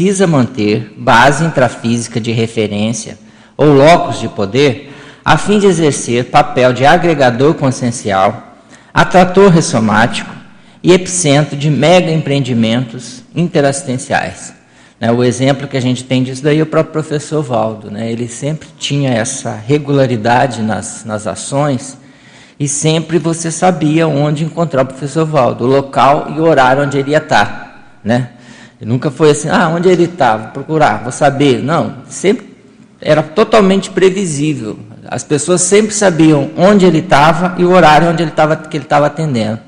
precisa manter base intrafísica de referência ou locus de poder a fim de exercer papel de agregador consciencial, atrator ressomático e epicentro de mega empreendimentos interassistenciais. Né, o exemplo que a gente tem disso daí é o próprio professor Valdo. Né? Ele sempre tinha essa regularidade nas, nas ações e sempre você sabia onde encontrar o professor Valdo, o local e o horário onde ele ia estar. Né? Ele nunca foi assim, ah, onde ele está, vou procurar, vou saber. Não, sempre era totalmente previsível. As pessoas sempre sabiam onde ele estava e o horário onde ele tava, que ele estava atendendo.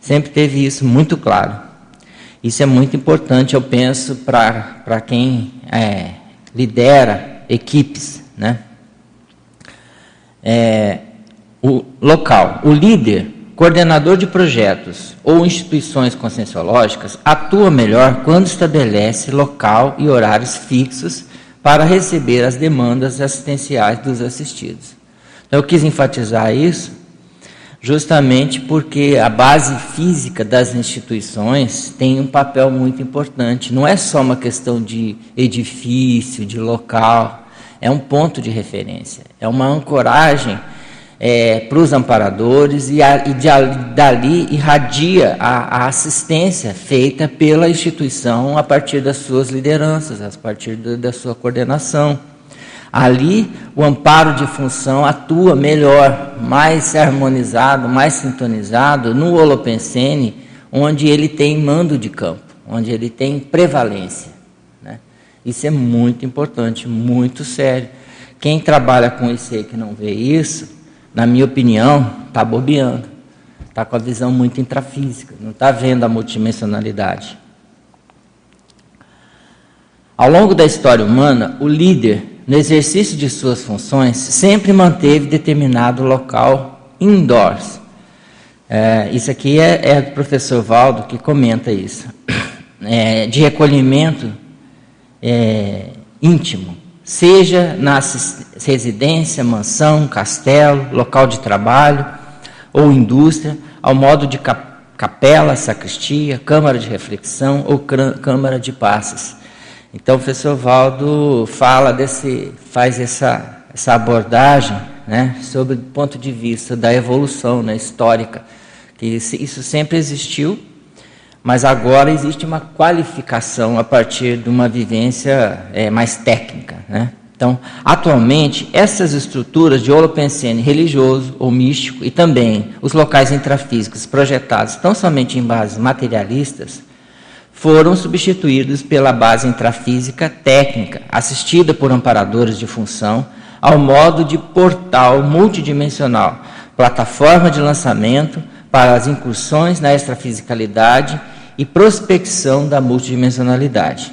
Sempre teve isso muito claro. Isso é muito importante, eu penso, para quem é, lidera equipes. Né? É, o local, o líder, coordenador de projetos ou instituições conscienciológicas atua melhor quando estabelece local e horários fixos para receber as demandas assistenciais dos assistidos. Então, eu quis enfatizar isso justamente porque a base física das instituições tem um papel muito importante. Não é só uma questão de edifício, de local, é um ponto de referência, é uma ancoragem é, para os amparadores e, a, e de, dali irradia a, a, assistência feita pela instituição a partir das suas lideranças, a partir do, da sua coordenação. Ali, o amparo de função atua melhor, mais harmonizado, mais sintonizado no Holopensene, onde ele tem mando de campo, onde ele tem prevalência. Né? Isso é muito importante, muito sério. Quem trabalha com isso aí que não vê isso, na minha opinião, está bobeando. Está com a visão muito intrafísica, não está vendo a multidimensionalidade. Ao longo da história humana, o líder, no exercício de suas funções, sempre manteve determinado local indoors. É, isso aqui é, é, do professor Valdo que comenta isso. É, de recolhimento é, íntimo seja na residência, mansão, castelo, local de trabalho ou indústria, ao modo de capela, sacristia, câmara de reflexão ou câmara de passes. Então, o professor Valdo fala desse, faz essa, essa abordagem né, sobre o ponto de vista da evolução né, histórica, que isso sempre existiu, mas agora existe uma qualificação a partir de uma vivência é, mais técnica. Né? Então, atualmente, essas estruturas de holopensene religioso ou místico e também os locais intrafísicos projetados tão somente em bases materialistas foram substituídos pela base intrafísica técnica, assistida por amparadores de função, ao modo de portal multidimensional, plataforma de lançamento para as incursões na extrafisicalidade e prospecção da multidimensionalidade.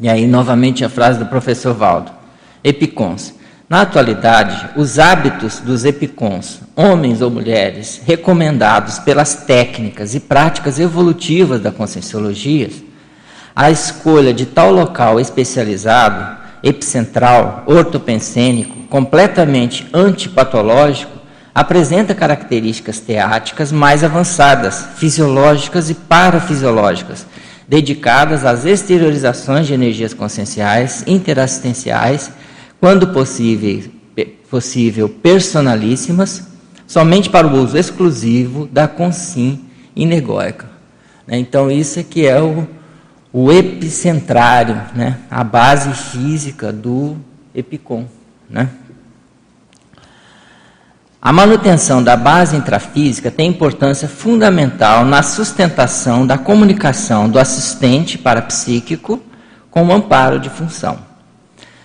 E aí, novamente, a frase do professor Valdo. Epicons. Na atualidade, os hábitos dos epicons, homens ou mulheres, recomendados pelas técnicas e práticas evolutivas da conscienciologia, a escolha de tal local especializado, epicentral, ortopensênico, completamente antipatológico, apresenta características teáticas mais avançadas, fisiológicas e parafisiológicas, dedicadas às exteriorizações de energias conscienciais, interassistenciais, quando possível, possível personalíssimas, somente para o uso exclusivo da consim inegóica. Né? Então, isso é que é o, o epicentrário, né? a base física do epicom. Né? A manutenção da base intrafísica tem importância fundamental na sustentação da comunicação do assistente parapsíquico com o amparo de função.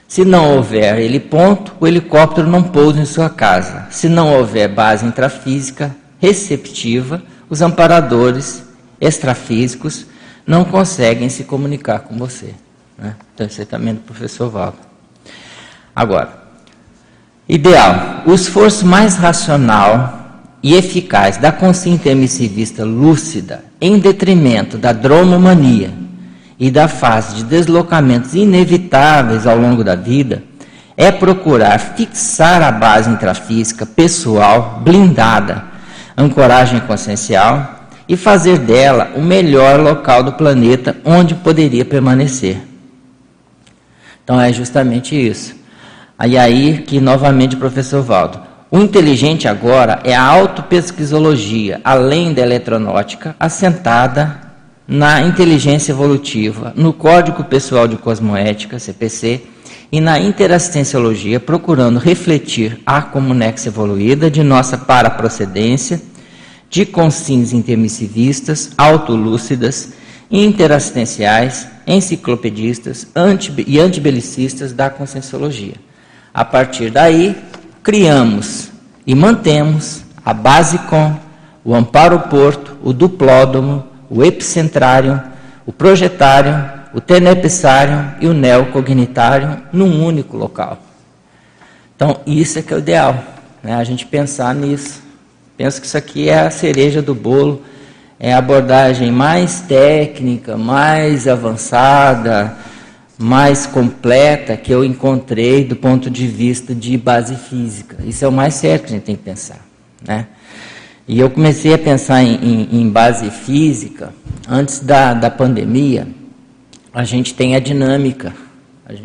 Se não houver ele ponto, o helicóptero não pousa em sua casa. Se não houver base intrafísica receptiva, os amparadores extrafísicos não conseguem se comunicar com você. Né? Então, isso é também do professor Valdo. Agora, Ideal: o esforço mais racional e eficaz da consciência emissivista lúcida, em detrimento da dromomania e da fase de deslocamentos inevitáveis ao longo da vida, é procurar fixar a base intrafísica pessoal blindada, ancoragem consciencial, e fazer dela o melhor local do planeta onde poderia permanecer. Então é justamente isso. Aí aí que novamente, professor Valdo, o inteligente agora é a autopesquisologia, além da eletronótica, assentada na inteligência evolutiva, no Código Pessoal de Cosmoética, CPC, e na interassistenciologia, procurando refletir a comunex evoluída de nossa paraprocedência, de consins intermissivistas, autolúcidas, interassistenciais, enciclopedistas anti e antibelicistas da conscienciologia. A partir daí, criamos e mantemos a Basicom, o Amparo Porto, o Duplódomo, o Epicentrário, o Projetário, o Tenepsário e o Neocognitário num único local. Então, isso é que é o ideal, né? a gente pensar nisso. Penso que isso aqui é a cereja do bolo, é a abordagem mais técnica, mais avançada, mais completa que eu encontrei do ponto de vista de base física. Isso é o mais certo que a gente tem que pensar. Né? E eu comecei a pensar em, em, em base física antes da, da pandemia. A gente tem a dinâmica,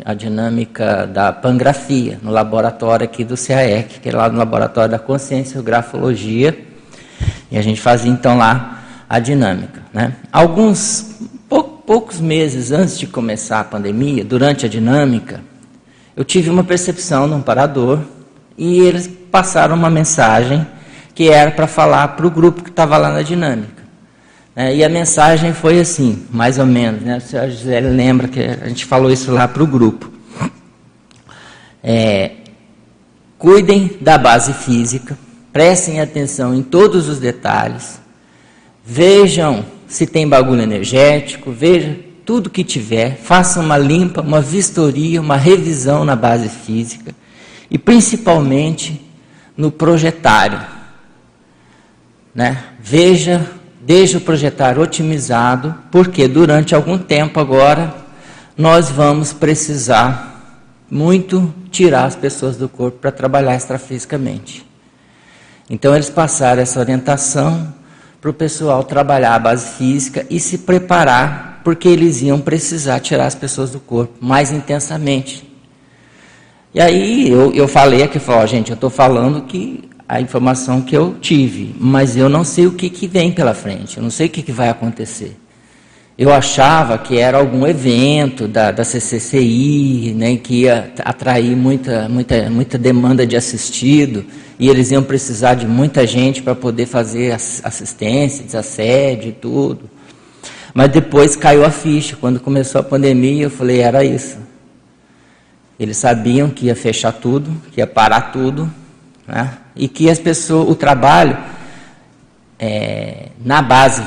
a, dinâmica da pangrafia, no laboratório aqui do CAEC, que é lá no laboratório da consciência, grafologia. E a gente fazia então lá a dinâmica. Né? Alguns poucos meses antes de começar a pandemia, durante a dinâmica, eu tive uma percepção num parador e eles passaram uma mensagem que era para falar para o grupo que estava lá na dinâmica. É, e a mensagem foi assim, mais ou menos, né? A Gisele lembra que a gente falou isso lá para o grupo. É, cuidem da base física, prestem atenção em todos os detalhes, vejam se tem bagulho energético, veja tudo que tiver, faça uma limpa, uma vistoria, uma revisão na base física e principalmente no projetário. Né? Veja, deixe o projetário otimizado, porque durante algum tempo agora nós vamos precisar muito tirar as pessoas do corpo para trabalhar extrafisicamente. Então eles passaram essa orientação para o pessoal trabalhar a base física e se preparar, porque eles iam precisar tirar as pessoas do corpo mais intensamente. E aí eu, eu falei aqui, falei, gente, eu estou falando que a informação que eu tive, mas eu não sei o que, que vem pela frente, eu não sei o que, que vai acontecer. Eu achava que era algum evento da, da CCCI, né, que ia atrair muita, muita, muita demanda de assistido, e eles iam precisar de muita gente para poder fazer assistência, desassédio e tudo. Mas depois caiu a ficha, quando começou a pandemia, eu falei, era isso. Eles sabiam que ia fechar tudo, que ia parar tudo, né, e que as pessoas, o trabalho é, na base,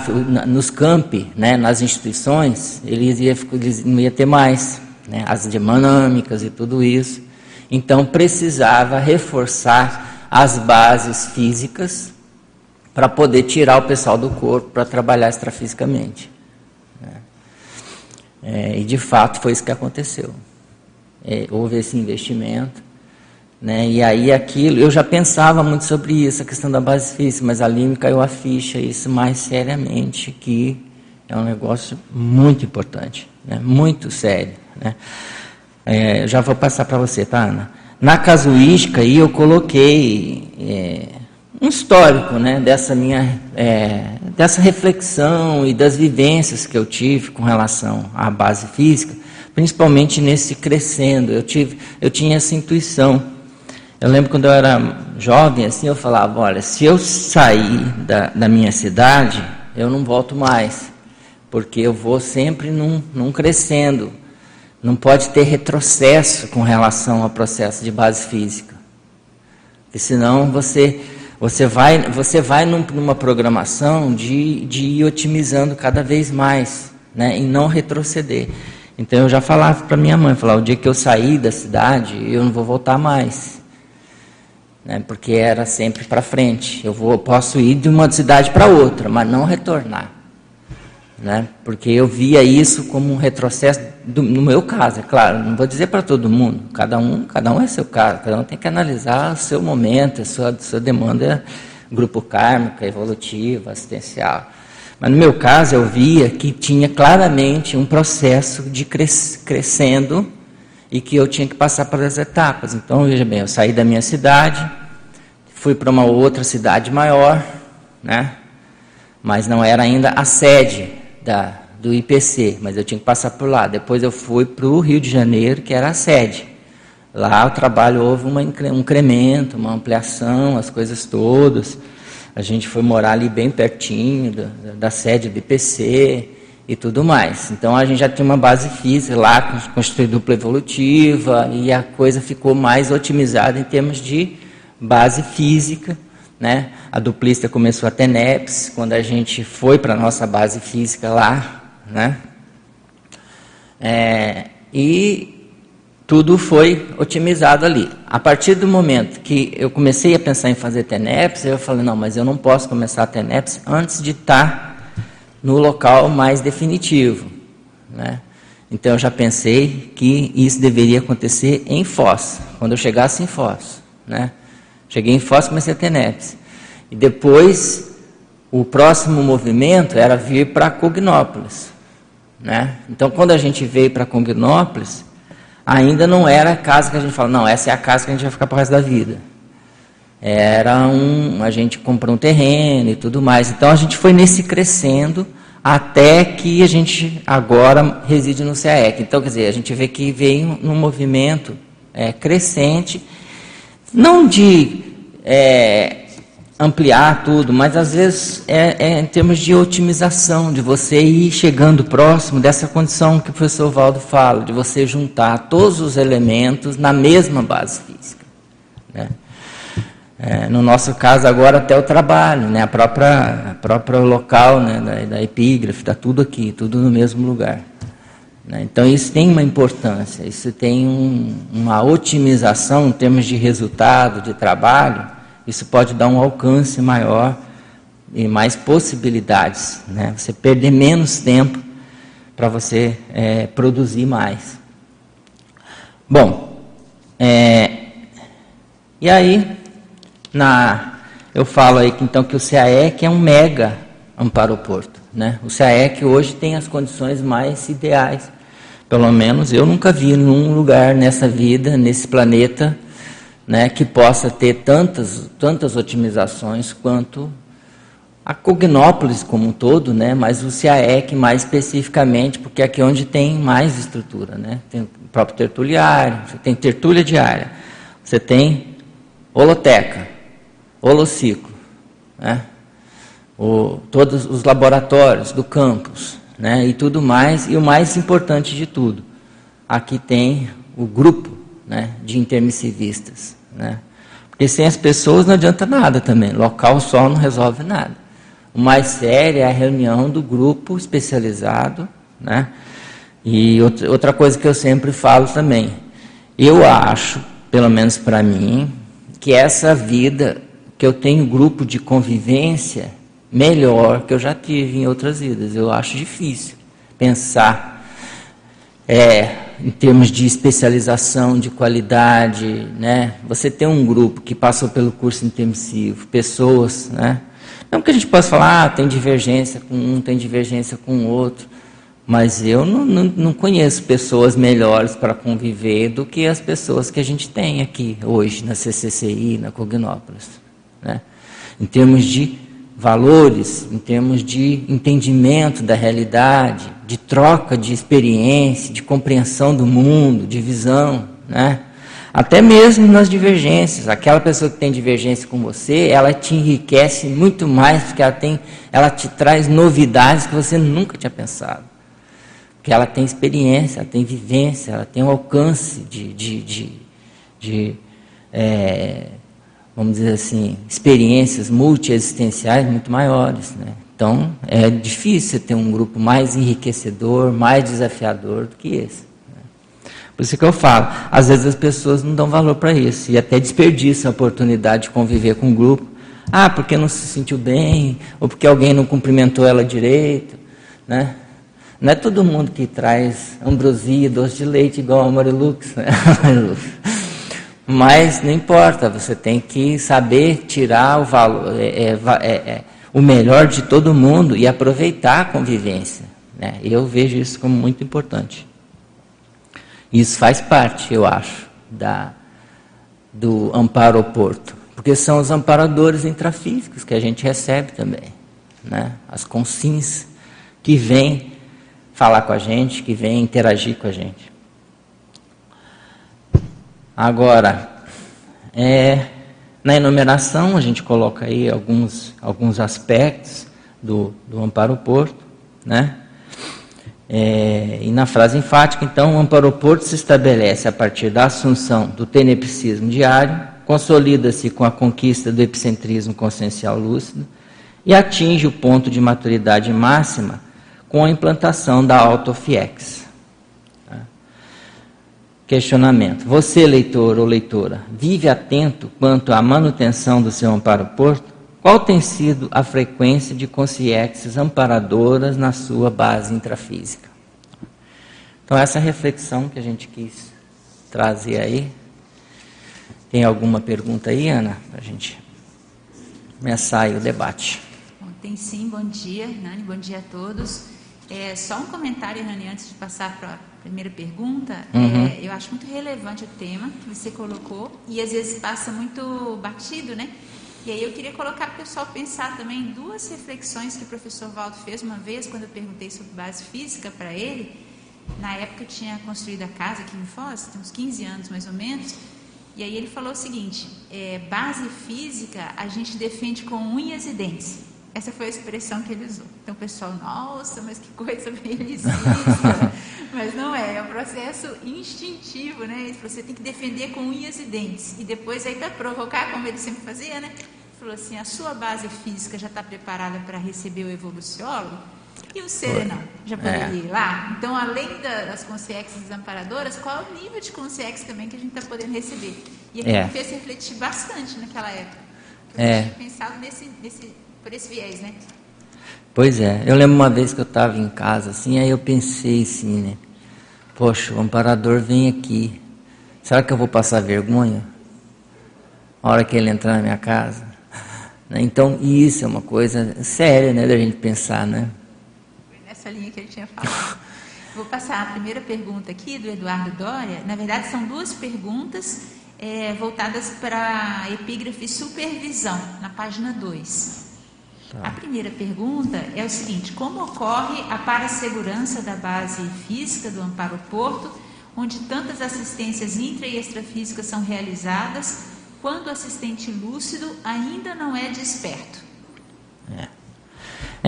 nos campi, né, nas instituições, eles, ia, eles não ia ter mais né, as dinâmicas e tudo isso. Então precisava reforçar as bases físicas para poder tirar o pessoal do corpo para trabalhar extrafisicamente. Né. É, e de fato foi isso que aconteceu. É, houve esse investimento. Né? E aí aquilo, eu já pensava muito sobre isso, a questão da base física, mas ali me caiu a ficha, isso mais seriamente, que é um negócio muito importante, né? muito sério. Né? É, já vou passar para você, tá, Ana? Na casuística aí eu coloquei é, um histórico né, dessa minha é, dessa reflexão e das vivências que eu tive com relação à base física, principalmente nesse crescendo. Eu tive, eu tinha essa intuição eu lembro quando eu era jovem, assim, eu falava, olha, se eu sair da, da minha cidade, eu não volto mais, porque eu vou sempre num, num crescendo. Não pode ter retrocesso com relação ao processo de base física. Porque senão você, você vai, você vai num, numa programação de, de ir otimizando cada vez mais, né, e não retroceder. Então eu já falava para minha mãe, falava, o dia que eu sair da cidade, eu não vou voltar mais né, porque era sempre para frente. Eu vou, posso ir de uma cidade para outra, mas não retornar. Né, porque eu via isso como um retrocesso, do, no meu caso, é claro, não vou dizer para todo mundo, cada um, cada um é seu caso, cada um tem que analisar o seu momento, a sua, sua demanda grupo kármica, evolutiva, assistencial. Mas no meu caso eu via que tinha claramente um processo de cres, crescendo e que eu tinha que passar pelas etapas. Então, veja bem, eu saí da minha cidade, fui para uma outra cidade maior, né? mas não era ainda a sede da, do IPC, mas eu tinha que passar por lá. Depois eu fui para o Rio de Janeiro, que era a sede. Lá o trabalho houve uma, um incremento, uma ampliação, as coisas todas. A gente foi morar ali bem pertinho da, da sede do IPC e tudo mais. Então a gente já tinha uma base física lá, construída dupla evolutiva, e a coisa ficou mais otimizada em termos de base física. Né? A duplista começou a ter NEPS, quando a gente foi para a nossa base física lá. Né? É, e tudo foi otimizado ali. A partir do momento que eu comecei a pensar em fazer TENEPS, eu falei, não, mas eu não posso começar a TENEPS antes de estar no local mais definitivo. Né? Então eu já pensei que isso deveria acontecer em Foz, quando eu chegasse em Foz. Né? Cheguei em Foz, comecei a TENEPS. E depois, o próximo movimento era vir para Cognópolis. Né? Então quando a gente veio para Cognópolis, ainda não era a casa que a gente fala, não, essa é a casa que a gente vai ficar para o resto da vida. Era um, a gente comprou um terreno e tudo mais. Então a gente foi nesse crescendo até que a gente agora reside no CAEC. Então, quer dizer, a gente vê que veio num movimento é, crescente, não de é, ampliar tudo, mas às vezes é, é, em termos de otimização, de você ir chegando próximo dessa condição que o professor Valdo fala, de você juntar todos os elementos na mesma base física. Né? É, no nosso caso agora até o trabalho, né? a própria, a própria local né? da, da epígrafe, está tudo aqui, tudo no mesmo lugar. Né? Então isso tem uma importância, isso tem um, uma otimização em termos de resultado, de trabalho, isso pode dar um alcance maior e mais possibilidades. Né? Você perder menos tempo para você é, produzir mais. Bom, é, e aí, na, eu falo aí que, então que o CAEC é um mega amparoporto. Né? O CAEC hoje tem as condições mais ideais. Pelo menos eu nunca vi num lugar nessa vida, nesse planeta, né, que possa ter tantas, tantas otimizações quanto a Cognópolis como um todo, né, mas o CAEC mais especificamente, porque aqui é onde tem mais estrutura. Né, tem o próprio tertuliário, você tem tertúlia diária, você tem holoteca, holociclo, né, o, todos os laboratórios do campus né, e tudo mais, e o mais importante de tudo, aqui tem o grupo né, de intermissivistas. Né? Porque sem as pessoas não adianta nada também. Local só não resolve nada. O mais sério é a reunião do grupo especializado. Né? E outra coisa que eu sempre falo também. Eu acho, pelo menos para mim, que essa vida que eu tenho grupo de convivência melhor que eu já tive em outras vidas. Eu acho difícil pensar é, em termos de especialização, de qualidade, né? Você tem um grupo que passou pelo curso intermissivo, pessoas, né? Não que a gente possa falar, ah, tem divergência com um, tem divergência com o outro, mas eu não, não, não conheço pessoas melhores para conviver do que as pessoas que a gente tem aqui hoje na CCCI, na Cognópolis, né? Em termos de valores, em termos de entendimento da realidade, de troca de experiência, de compreensão do mundo, de visão, né? Até mesmo nas divergências. Aquela pessoa que tem divergência com você, ela te enriquece muito mais, porque ela, tem, ela te traz novidades que você nunca tinha pensado. Porque ela tem experiência, ela tem vivência, ela tem um alcance de, de, de, de é, vamos dizer assim, experiências multiexistenciais muito maiores. Né? Então, é difícil ter um grupo mais enriquecedor, mais desafiador do que esse. Né? Por isso que eu falo, às vezes as pessoas não dão valor para isso e até desperdiçam a oportunidade de conviver com um grupo. Ah, porque não se sentiu bem, ou porque alguém não cumprimentou ela direito. Né? Não é todo mundo que traz ambrosia, doce de leite igual a Marilux. Né? Mas não importa, você tem que saber tirar o valor, é, é, é, é, o melhor de todo mundo e aproveitar a convivência. Né? Eu vejo isso como muito importante. Isso faz parte, eu acho, da, do amparo ao porto, porque são os amparadores intrafísicos que a gente recebe também, né? as consins que vêm falar com a gente, que vêm interagir com a gente. Agora, é, na enumeração a gente coloca aí alguns, alguns aspectos do, do amparo porto, né? É, e na frase enfática, então, o amparo-porto se estabelece a partir da assunção do tenepsismo diário, consolida-se com a conquista do epicentrismo consciencial lúcido e atinge o ponto de maturidade máxima com a implantação da autofiex. Questionamento. Você, leitor ou leitora, vive atento quanto à manutenção do seu amparo-porto? Qual tem sido a frequência de consciências amparadoras na sua base intrafísica? Então, essa reflexão que a gente quis trazer aí. Tem alguma pergunta aí, Ana? Para a gente começar aí o debate. Bom, tem sim, bom dia, Nani, bom dia a todos. É, só um comentário, Nani, antes de passar para primeira pergunta. Uhum. É, eu acho muito relevante o tema que você colocou e às vezes passa muito batido, né? E aí eu queria colocar para o pessoal pensar também duas reflexões que o professor Valdo fez uma vez, quando eu perguntei sobre base física para ele. Na época eu tinha construído a casa aqui em Foz, tem uns 15 anos mais ou menos, e aí ele falou o seguinte, é, base física a gente defende com unhas e dentes. Essa foi a expressão que ele usou. Então o pessoal, nossa, mas que coisa belicista. mas não é, é um processo instintivo, né? Você tem que defender com unhas e dentes. E depois aí para provocar, como ele sempre fazia, né? falou assim: a sua base física já está preparada para receber o evoluciólogo? E o serenão? Já poderia é. ir lá? Então, além das consciências desamparadoras, qual é o nível de consciência também que a gente está podendo receber? E ele é. me fez refletir bastante naquela época. Eu é. tinha pensado nesse, nesse, por esse viés, né? Pois é. Eu lembro uma vez que eu estava em casa, assim, aí eu pensei assim, né? Poxa, o amparador vem aqui. Será que eu vou passar vergonha? A hora que ele entrar na minha casa? Né? Então, isso é uma coisa séria, né, da gente pensar, né? Nessa linha que ele tinha falado. Vou passar a primeira pergunta aqui do Eduardo Dória. Na verdade, são duas perguntas é, voltadas para a epígrafe supervisão, na página 2. Tá. A primeira pergunta é o seguinte: como ocorre a parassegurança da base física do Amparo Porto, onde tantas assistências intra e extrafísicas são realizadas quando o assistente lúcido ainda não é desperto. É.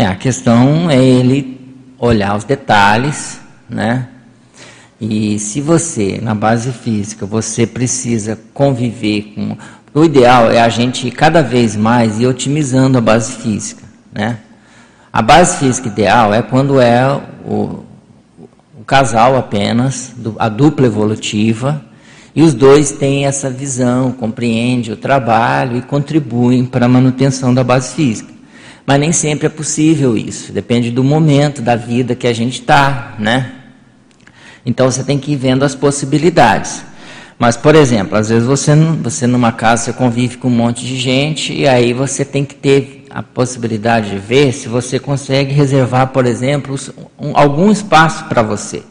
é, a questão é ele olhar os detalhes, né? E se você, na base física, você precisa conviver com. O ideal é a gente cada vez mais ir otimizando a base física, né? A base física ideal é quando é o, o casal apenas, a dupla evolutiva, e os dois têm essa visão, compreendem o trabalho e contribuem para a manutenção da base física. Mas nem sempre é possível isso, depende do momento da vida que a gente está, né? Então você tem que ir vendo as possibilidades. Mas, por exemplo, às vezes você, você numa casa você convive com um monte de gente e aí você tem que ter a possibilidade de ver se você consegue reservar, por exemplo, um, algum espaço para você.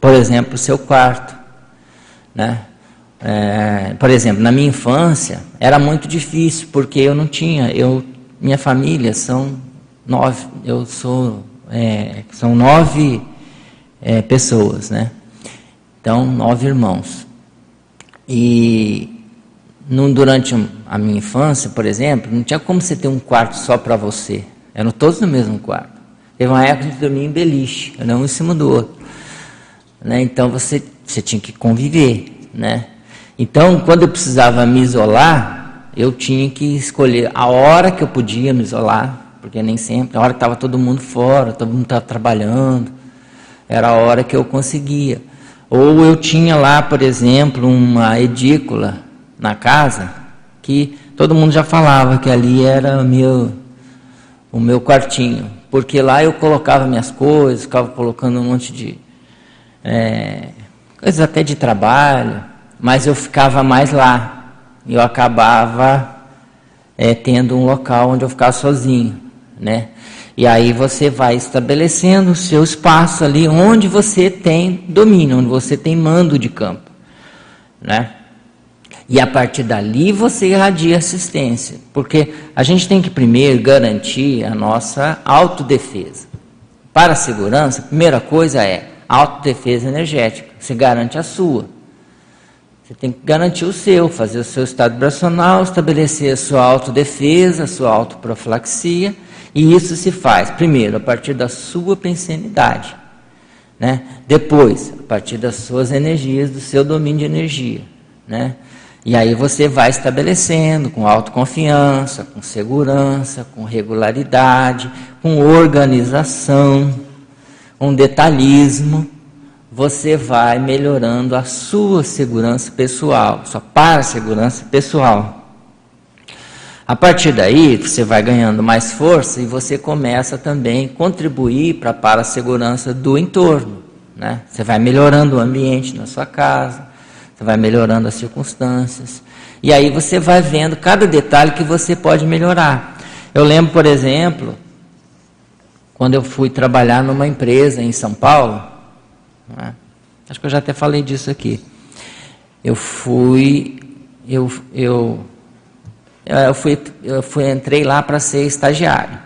Por exemplo, o seu quarto né? É, por exemplo, na minha infância era muito difícil porque eu não tinha, eu, minha família são nove, eu sou, é, são nove é, pessoas, né? Então nove irmãos e durante a minha infância, por exemplo, não tinha como você ter um quarto só para você, eram todos no mesmo quarto. Teve uma época gente dormia em beliche, era um em cima do outro. Né? Então você você tinha que conviver, né? Então, quando eu precisava me isolar, eu tinha que escolher a hora que eu podia me isolar, porque nem sempre, a hora que estava todo mundo fora, todo mundo estava trabalhando, era a hora que eu conseguia. Ou eu tinha lá, por exemplo, uma edícula na casa, que todo mundo já falava que ali era meu, o meu quartinho, porque lá eu colocava minhas coisas, ficava colocando um monte de é, coisas até de trabalho, mas eu ficava mais lá. Eu acabava é, tendo um local onde eu ficava sozinho, né? E aí você vai estabelecendo o seu espaço ali onde você tem domínio, onde você tem mando de campo, né? E a partir dali você irradia assistência, porque a gente tem que primeiro garantir a nossa autodefesa. Para a segurança, a primeira coisa é autodefesa energética. Você garante a sua. Você tem que garantir o seu, fazer o seu estado vibracional, estabelecer a sua autodefesa, a sua autoprofilaxia. E isso se faz, primeiro, a partir da sua pensanidade. Né? Depois, a partir das suas energias, do seu domínio de energia. Né? E aí você vai estabelecendo com autoconfiança, com segurança, com regularidade, com organização, com detalhismo, você vai melhorando a sua segurança pessoal, sua para-segurança pessoal. A partir daí, você vai ganhando mais força e você começa também a contribuir para a para-segurança do entorno. Né? Você vai melhorando o ambiente na sua casa, você vai melhorando as circunstâncias. E aí você vai vendo cada detalhe que você pode melhorar. Eu lembro, por exemplo, quando eu fui trabalhar numa empresa em São Paulo, né? acho que eu já até falei disso aqui. Eu fui, eu, eu, eu fui, eu fui entrei lá para ser estagiário.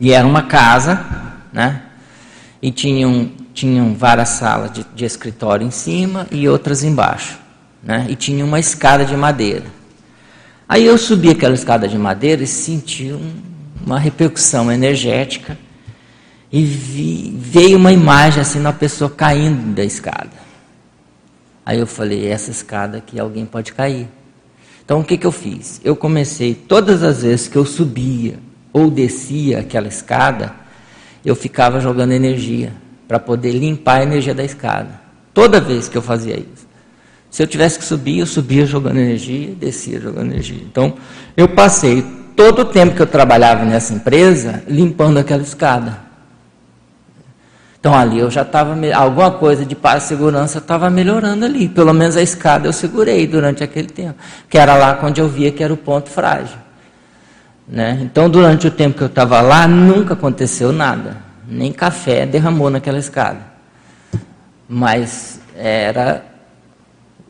E era uma casa, né? E tinham tinham várias salas de, de escritório em cima e outras embaixo. Né? E tinha uma escada de madeira. Aí eu subi aquela escada de madeira e senti um, uma repercussão energética e vi, veio uma imagem assim uma pessoa caindo da escada. Aí eu falei, essa escada aqui alguém pode cair. Então o que, que eu fiz? Eu comecei, todas as vezes que eu subia ou descia aquela escada, eu ficava jogando energia para poder limpar a energia da escada. Toda vez que eu fazia isso. Se eu tivesse que subir, eu subia jogando energia, descia jogando energia. Então, eu passei todo o tempo que eu trabalhava nessa empresa limpando aquela escada. Então ali eu já estava, alguma coisa de segurança estava melhorando ali. Pelo menos a escada eu segurei durante aquele tempo. Que era lá onde eu via que era o ponto frágil. Né? Então durante o tempo que eu estava lá, nunca aconteceu nada nem café derramou naquela escada. Mas era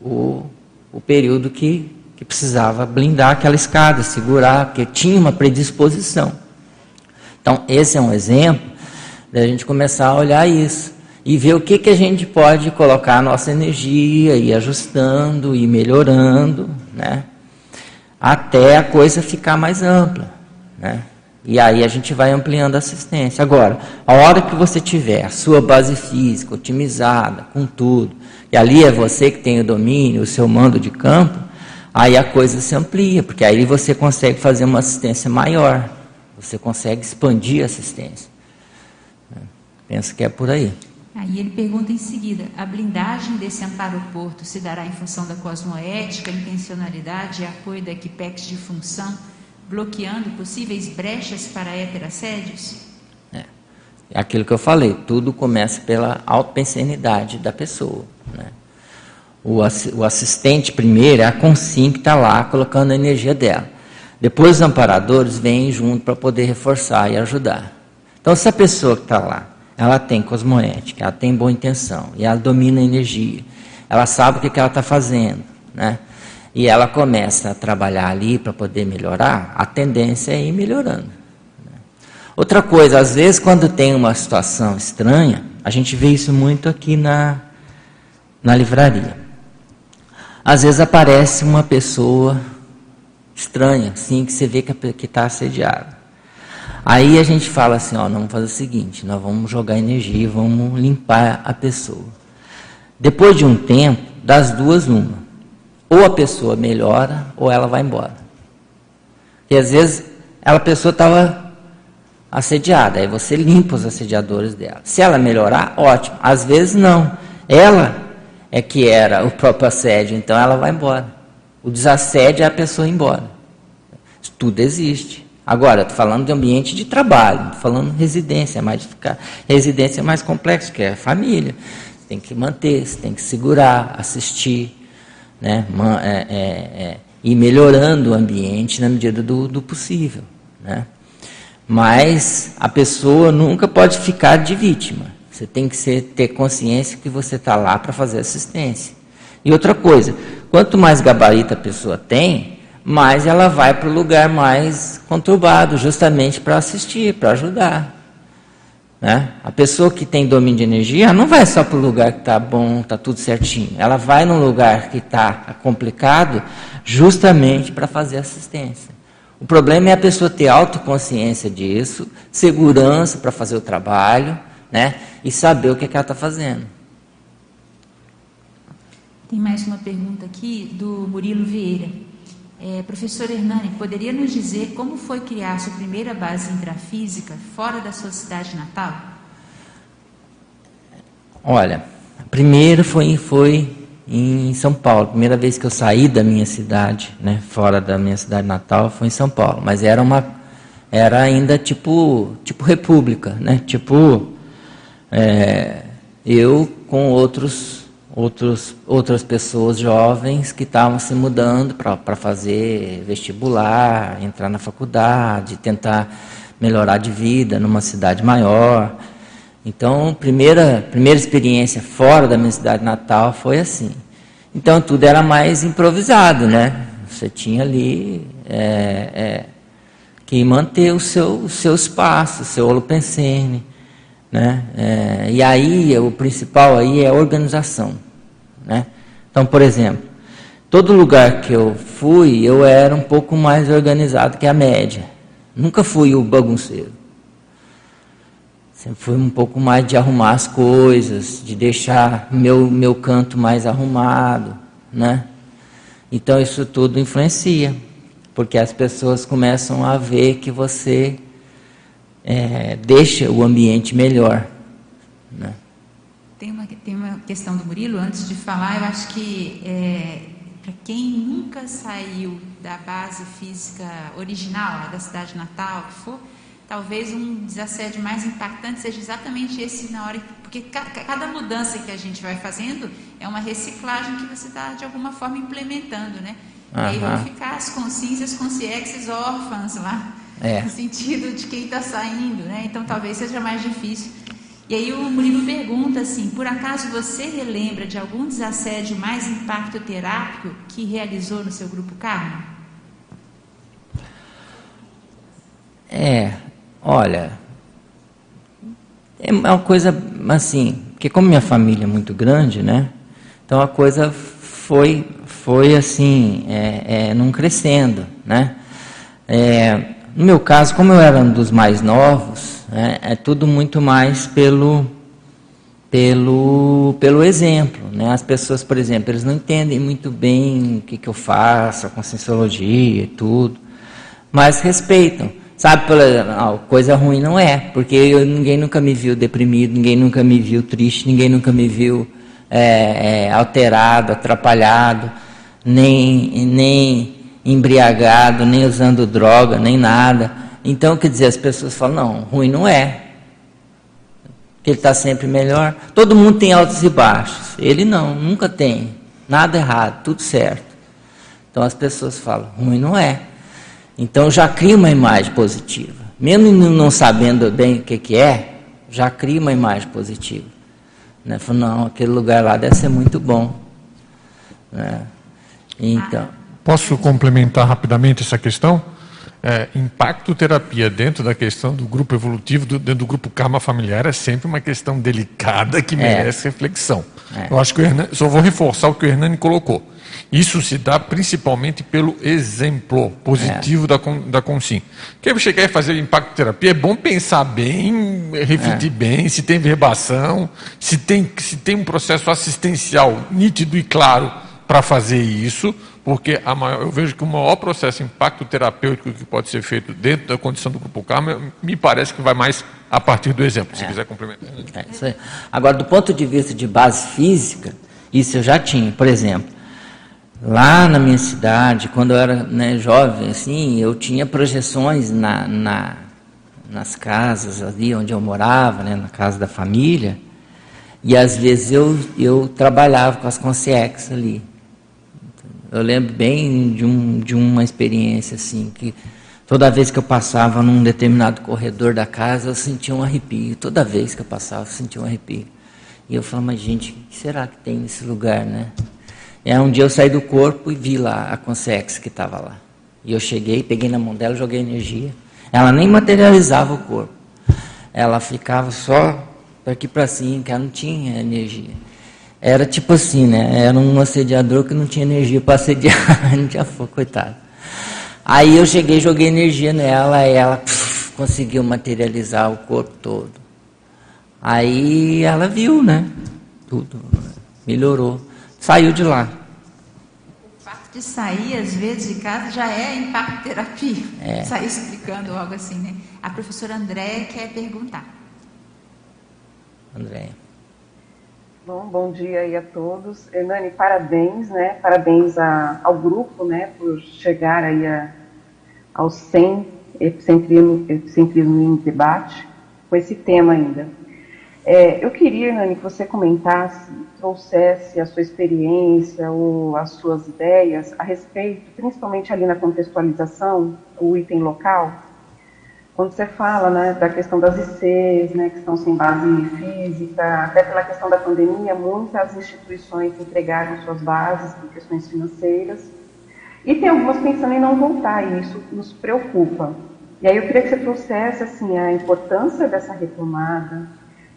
o, o período que, que precisava blindar aquela escada, segurar, porque tinha uma predisposição. Então, esse é um exemplo da gente começar a olhar isso e ver o que, que a gente pode colocar a nossa energia, e ajustando, e melhorando, né? até a coisa ficar mais ampla. Né? E aí a gente vai ampliando a assistência. Agora, a hora que você tiver a sua base física otimizada, com tudo, e ali é você que tem o domínio, o seu mando de campo, aí a coisa se amplia, porque aí você consegue fazer uma assistência maior, você consegue expandir a assistência. Penso que é por aí. Aí ele pergunta em seguida: a blindagem desse amparo porto se dará em função da cosmoética, intencionalidade e apoio da equipex de função? bloqueando possíveis brechas para heterassédios? É. é aquilo que eu falei, tudo começa pela autopensenidade da pessoa. Né? O, o assistente primeiro é a consim que está lá colocando a energia dela. Depois os amparadores vêm junto para poder reforçar e ajudar. Então, se a pessoa que está lá, ela tem cosmoética, ela tem boa intenção, e ela domina a energia, ela sabe o que, que ela está fazendo, né? e ela começa a trabalhar ali para poder melhorar, a tendência é ir melhorando. Outra coisa, às vezes quando tem uma situação estranha, a gente vê isso muito aqui na, na livraria. Às vezes aparece uma pessoa estranha, assim, que você vê que está assediada. Aí a gente fala assim, ó, vamos fazer o seguinte, nós vamos jogar energia, vamos limpar a pessoa. Depois de um tempo, das duas uma ou a pessoa melhora ou ela vai embora. E às vezes a pessoa estava assediada, aí você limpa os assediadores dela. Se ela melhorar, ótimo. Às vezes não. Ela é que era o próprio assédio, então ela vai embora. O desassédio é a pessoa ir embora. Tudo existe. Agora, falando de ambiente de trabalho, falando de residência, mais residência é mais complexo, que é a família. Você tem que manter, você tem que segurar, assistir né, é, é, é, e melhorando o ambiente na medida do, do possível. Né? Mas a pessoa nunca pode ficar de vítima. Você tem que ser, ter consciência que você está lá para fazer assistência. E outra coisa, quanto mais gabarito a pessoa tem, mais ela vai para o lugar mais conturbado, justamente para assistir, para ajudar. Né? A pessoa que tem domínio de energia não vai só para o lugar que está bom, está tudo certinho. Ela vai num lugar que está complicado justamente para fazer assistência. O problema é a pessoa ter autoconsciência disso, segurança para fazer o trabalho né? e saber o que, é que ela está fazendo. Tem mais uma pergunta aqui do Murilo Vieira. É, professor Hernani, poderia nos dizer como foi criar sua primeira base intrafísica fora da sua cidade natal? Olha, primeiro foi, foi em São Paulo. Primeira vez que eu saí da minha cidade, né, fora da minha cidade natal, foi em São Paulo. Mas era uma, era ainda tipo, tipo república, né? Tipo, é, eu com outros outros, outras pessoas jovens que estavam se mudando para fazer vestibular, entrar na faculdade, tentar melhorar de vida numa cidade maior. Então, primeira primeira experiência fora da minha cidade natal foi assim. Então tudo era mais improvisado, né? Você tinha ali é, é, que manter o seu, o seu espaço, o seu holopensene. Né? É, e aí, o principal aí é organização. Né? Então, por exemplo, todo lugar que eu fui, eu era um pouco mais organizado que a média. Nunca fui o bagunceiro. Sempre fui um pouco mais de arrumar as coisas, de deixar meu, meu canto mais arrumado. Né? Então, isso tudo influencia, porque as pessoas começam a ver que você é, deixa o ambiente melhor. Né? Tem, uma, tem uma questão do Murilo, antes de falar, eu acho que é, para quem nunca saiu da base física original, da cidade natal, que for, talvez um desassédio mais impactante seja exatamente esse na hora, porque cada mudança que a gente vai fazendo é uma reciclagem que você está de alguma forma implementando, né? Uhum. E aí vão ficar as consciências, consciências órfãs lá é. no sentido de quem está saindo, né? Então talvez seja mais difícil. E aí o Murilo pergunta assim: por acaso você relembra de algum desassédio mais impacto terápico que realizou no seu grupo Karma? É, olha, é uma coisa assim, porque como minha família é muito grande, né? Então a coisa foi, foi assim, é, é, num crescendo, né? É, no meu caso, como eu era um dos mais novos, é, é tudo muito mais pelo, pelo, pelo exemplo. Né? As pessoas, por exemplo, eles não entendem muito bem o que, que eu faço, a conscienciologia e tudo, mas respeitam. Sabe, pela, coisa ruim não é, porque eu, ninguém nunca me viu deprimido, ninguém nunca me viu triste, ninguém nunca me viu é, é, alterado, atrapalhado, nem, nem embriagado, nem usando droga, nem nada. Então, quer dizer, as pessoas falam, não, ruim não é. Que ele está sempre melhor. Todo mundo tem altos e baixos. Ele não, nunca tem. Nada errado, tudo certo. Então as pessoas falam, ruim não é. Então já cria uma imagem positiva. Mesmo não sabendo bem o que, que é, já cria uma imagem positiva. Né? Fala, não, aquele lugar lá deve ser muito bom. Né? Então. Posso complementar rapidamente essa questão? É, impacto terapia dentro da questão do grupo evolutivo, do, dentro do grupo karma familiar, é sempre uma questão delicada que é. merece é. reflexão. É. Eu acho que Hernani, só vou reforçar o que o Hernani colocou. Isso se dá principalmente pelo exemplo positivo é. da, da Consim. Quer chegar e fazer impacto terapia, é bom pensar bem, refletir é. bem, se tem verbação, se tem, se tem um processo assistencial nítido e claro para fazer isso, porque maior, eu vejo que o maior processo impacto terapêutico que pode ser feito dentro da condição do grupo karma, me parece que vai mais a partir do exemplo, se é. quiser complementar. É isso aí. Agora, do ponto de vista de base física, isso eu já tinha. Por exemplo, lá na minha cidade, quando eu era né, jovem, assim, eu tinha projeções na, na, nas casas ali onde eu morava, né, na casa da família, e às vezes eu, eu trabalhava com as consciências ali. Eu lembro bem de, um, de uma experiência assim, que Toda vez que eu passava num determinado corredor da casa, eu sentia um arrepio. Toda vez que eu passava, eu sentia um arrepio. E eu falava, mas gente, o que será que tem nesse lugar, né? E aí um dia eu saí do corpo e vi lá a Consex que estava lá. E eu cheguei, peguei na mão dela, joguei energia. Ela nem materializava o corpo. Ela ficava só daqui para cima, que ela não tinha energia. Era tipo assim, né? Era um assediador que não tinha energia para assediar, não tinha fogo, coitado. Aí eu cheguei, joguei energia nela e ela pff, conseguiu materializar o corpo todo. Aí ela viu, né? Tudo. Melhorou. Saiu de lá. O fato de sair, às vezes, de casa já é impacto terapia. É. Sair explicando algo assim, né? A professora Andréia quer perguntar. Andréia. Bom, bom dia aí a todos. Hernani, parabéns, né? Parabéns a, ao grupo, né, por chegar aí a, aos 100 epicentrismo, epicentrismo em debate com esse tema ainda. É, eu queria, Hernani, que você comentasse, trouxesse a sua experiência ou as suas ideias a respeito, principalmente ali na contextualização, o item local, quando você fala né, da questão das ICs, né, que estão sem base física, até pela questão da pandemia, muitas instituições entregaram suas bases por questões financeiras, e tem algumas pensando em não voltar, e isso nos preocupa. E aí eu queria que você trouxesse assim, a importância dessa retomada,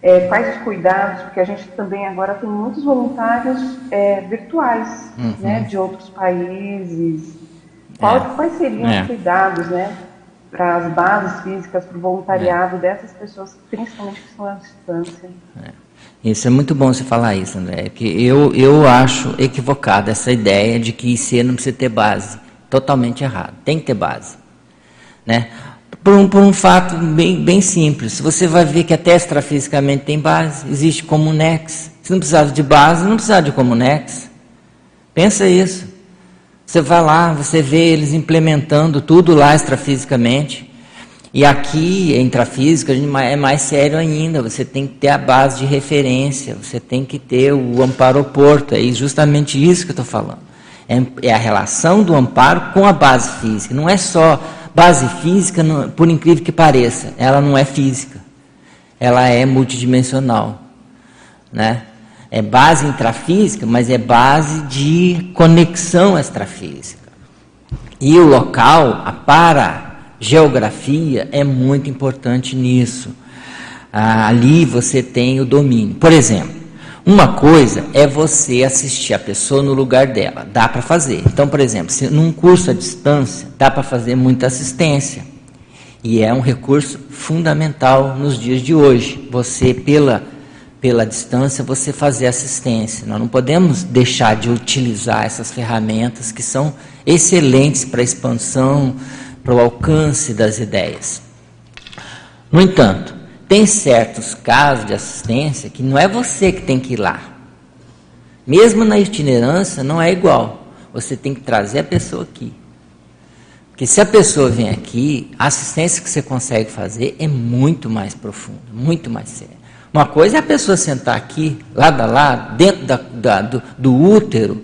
é, quais os cuidados, porque a gente também agora tem muitos voluntários é, virtuais, uhum. né, de outros países. Qual, é. Quais seriam os é. cuidados, né, para as bases físicas, para o voluntariado é. dessas pessoas, principalmente que estão à distância. É. Isso é muito bom você falar isso, André, que eu, eu acho equivocada essa ideia de que IC não precisa ter base. Totalmente errado. Tem que ter base. Né? Por um, por um fato bem, bem simples. Você vai ver que até extrafisicamente tem base. Existe Comunex. Se não precisar de base, não precisa de Comunex. Pensa isso. Você vai lá, você vê eles implementando tudo lá extrafisicamente. E aqui, intrafísica, é mais sério ainda. Você tem que ter a base de referência, você tem que ter o amparo porto. É justamente isso que eu estou falando. É, é, a relação do amparo com a base física. Não é só base física, por incrível que pareça, ela não é física. Ela é multidimensional. Né? É base intrafísica, mas é base de conexão extrafísica. E o local, a para-geografia, é muito importante nisso. Ah, ali você tem o domínio. Por exemplo, uma coisa é você assistir a pessoa no lugar dela, dá para fazer. Então, por exemplo, se num curso à distância, dá para fazer muita assistência. E é um recurso fundamental nos dias de hoje. Você, pela pela distância, você fazer assistência. Nós não podemos deixar de utilizar essas ferramentas que são excelentes para a expansão, para o alcance das ideias. No entanto, tem certos casos de assistência que não é você que tem que ir lá. Mesmo na itinerância, não é igual. Você tem que trazer a pessoa aqui. Porque se a pessoa vem aqui, a assistência que você consegue fazer é muito mais profunda, muito mais séria. Uma coisa é a pessoa sentar aqui, lado a lado, dentro da, da, do, do útero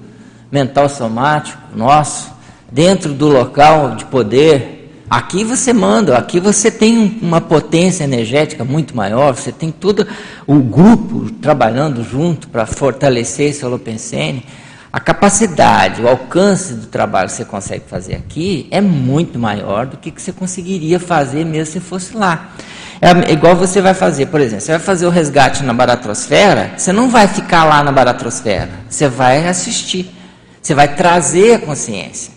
mental somático nosso, dentro do local de poder. Aqui você manda, aqui você tem uma potência energética muito maior, você tem todo o grupo trabalhando junto para fortalecer esse holopensene. A capacidade, o alcance do trabalho que você consegue fazer aqui é muito maior do que, que você conseguiria fazer mesmo se fosse lá. É igual você vai fazer, por exemplo, você vai fazer o resgate na baratrosfera, você não vai ficar lá na baratrosfera, você vai assistir, você vai trazer a consciência.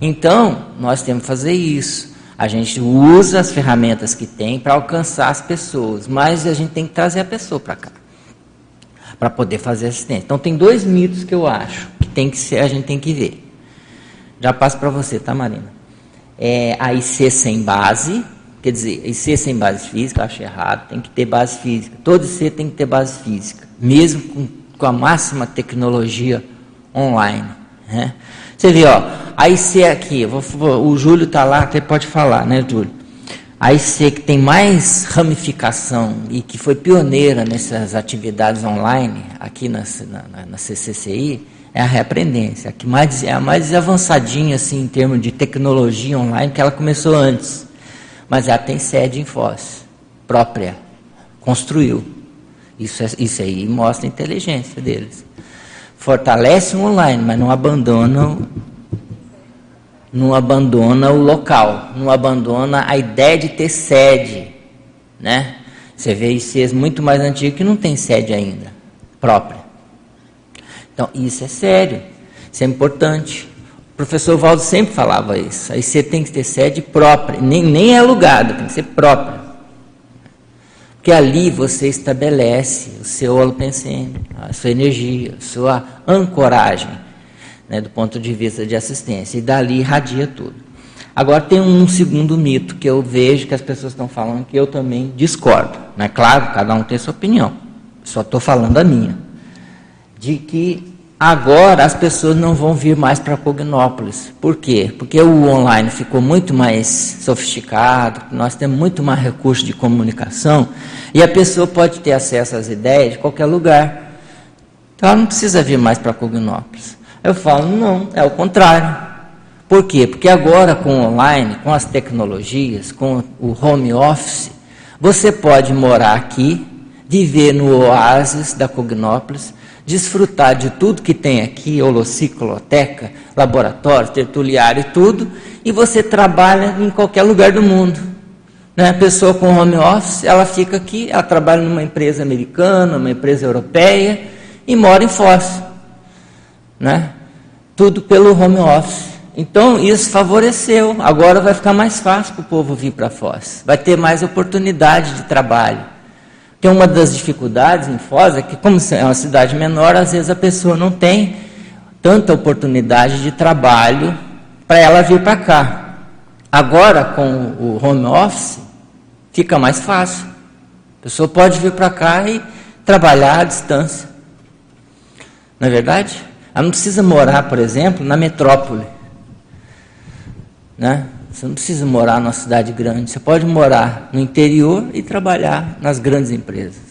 Então, nós temos que fazer isso. A gente usa as ferramentas que tem para alcançar as pessoas, mas a gente tem que trazer a pessoa para cá, para poder fazer assistência. Então, tem dois mitos que eu acho que tem que ser, a gente tem que ver. Já passo para você, tá, Marina? É a IC sem base, Quer dizer, IC sem base física, eu acho errado, tem que ter base física. Todo IC tem que ter base física, mesmo com, com a máxima tecnologia online. Né? Você vê, ó, a IC aqui, vou, vou, o Júlio está lá, até pode falar, né, Júlio? A IC que tem mais ramificação e que foi pioneira nessas atividades online aqui na, na, na CCCI é a reaprendência, a que mais, é a mais avançadinha assim, em termos de tecnologia online, que ela começou antes. Mas ela tem sede em Foz, própria, construiu. Isso, é, isso aí mostra a inteligência deles. Fortalece o online, mas não abandona, não abandona o local, não abandona a ideia de ter sede. Né? Você vê ICs muito mais antigos que não tem sede ainda, própria. Então, isso é sério, isso é importante. O professor Valdo sempre falava isso. Aí você tem que ter sede própria, nem, nem é alugada, tem que ser própria. Porque ali você estabelece o seu holopensene, a sua energia, a sua ancoragem, né, do ponto de vista de assistência. E dali irradia tudo. Agora tem um segundo mito que eu vejo que as pessoas estão falando que eu também discordo. Não é claro, cada um tem sua opinião. Só estou falando a minha de que agora as pessoas não vão vir mais para Cognópolis. Por quê? Porque o online ficou muito mais sofisticado, nós temos muito mais recursos de comunicação e a pessoa pode ter acesso às ideias de qualquer lugar. Então ela não precisa vir mais para Cognópolis. Eu falo, não, é o contrário. Por quê? Porque agora com o online, com as tecnologias, com o home office, você pode morar aqui, viver no oásis da Cognópolis, desfrutar de tudo que tem aqui, holocicloteca, laboratório, tertuliário e tudo, e você trabalha em qualquer lugar do mundo. Né? A pessoa com home office, ela fica aqui, ela trabalha numa empresa americana, uma empresa europeia, e mora em Foz. Né? Tudo pelo home office. Então, isso favoreceu. Agora vai ficar mais fácil para o povo vir para Foz. Vai ter mais oportunidade de trabalho. Porque uma das dificuldades em Foz é que, como é uma cidade menor, às vezes a pessoa não tem tanta oportunidade de trabalho para ela vir para cá. Agora, com o home office, fica mais fácil. A pessoa pode vir para cá e trabalhar à distância. Não é verdade? Ela não precisa morar, por exemplo, na metrópole. Né? Você não precisa morar numa cidade grande, você pode morar no interior e trabalhar nas grandes empresas.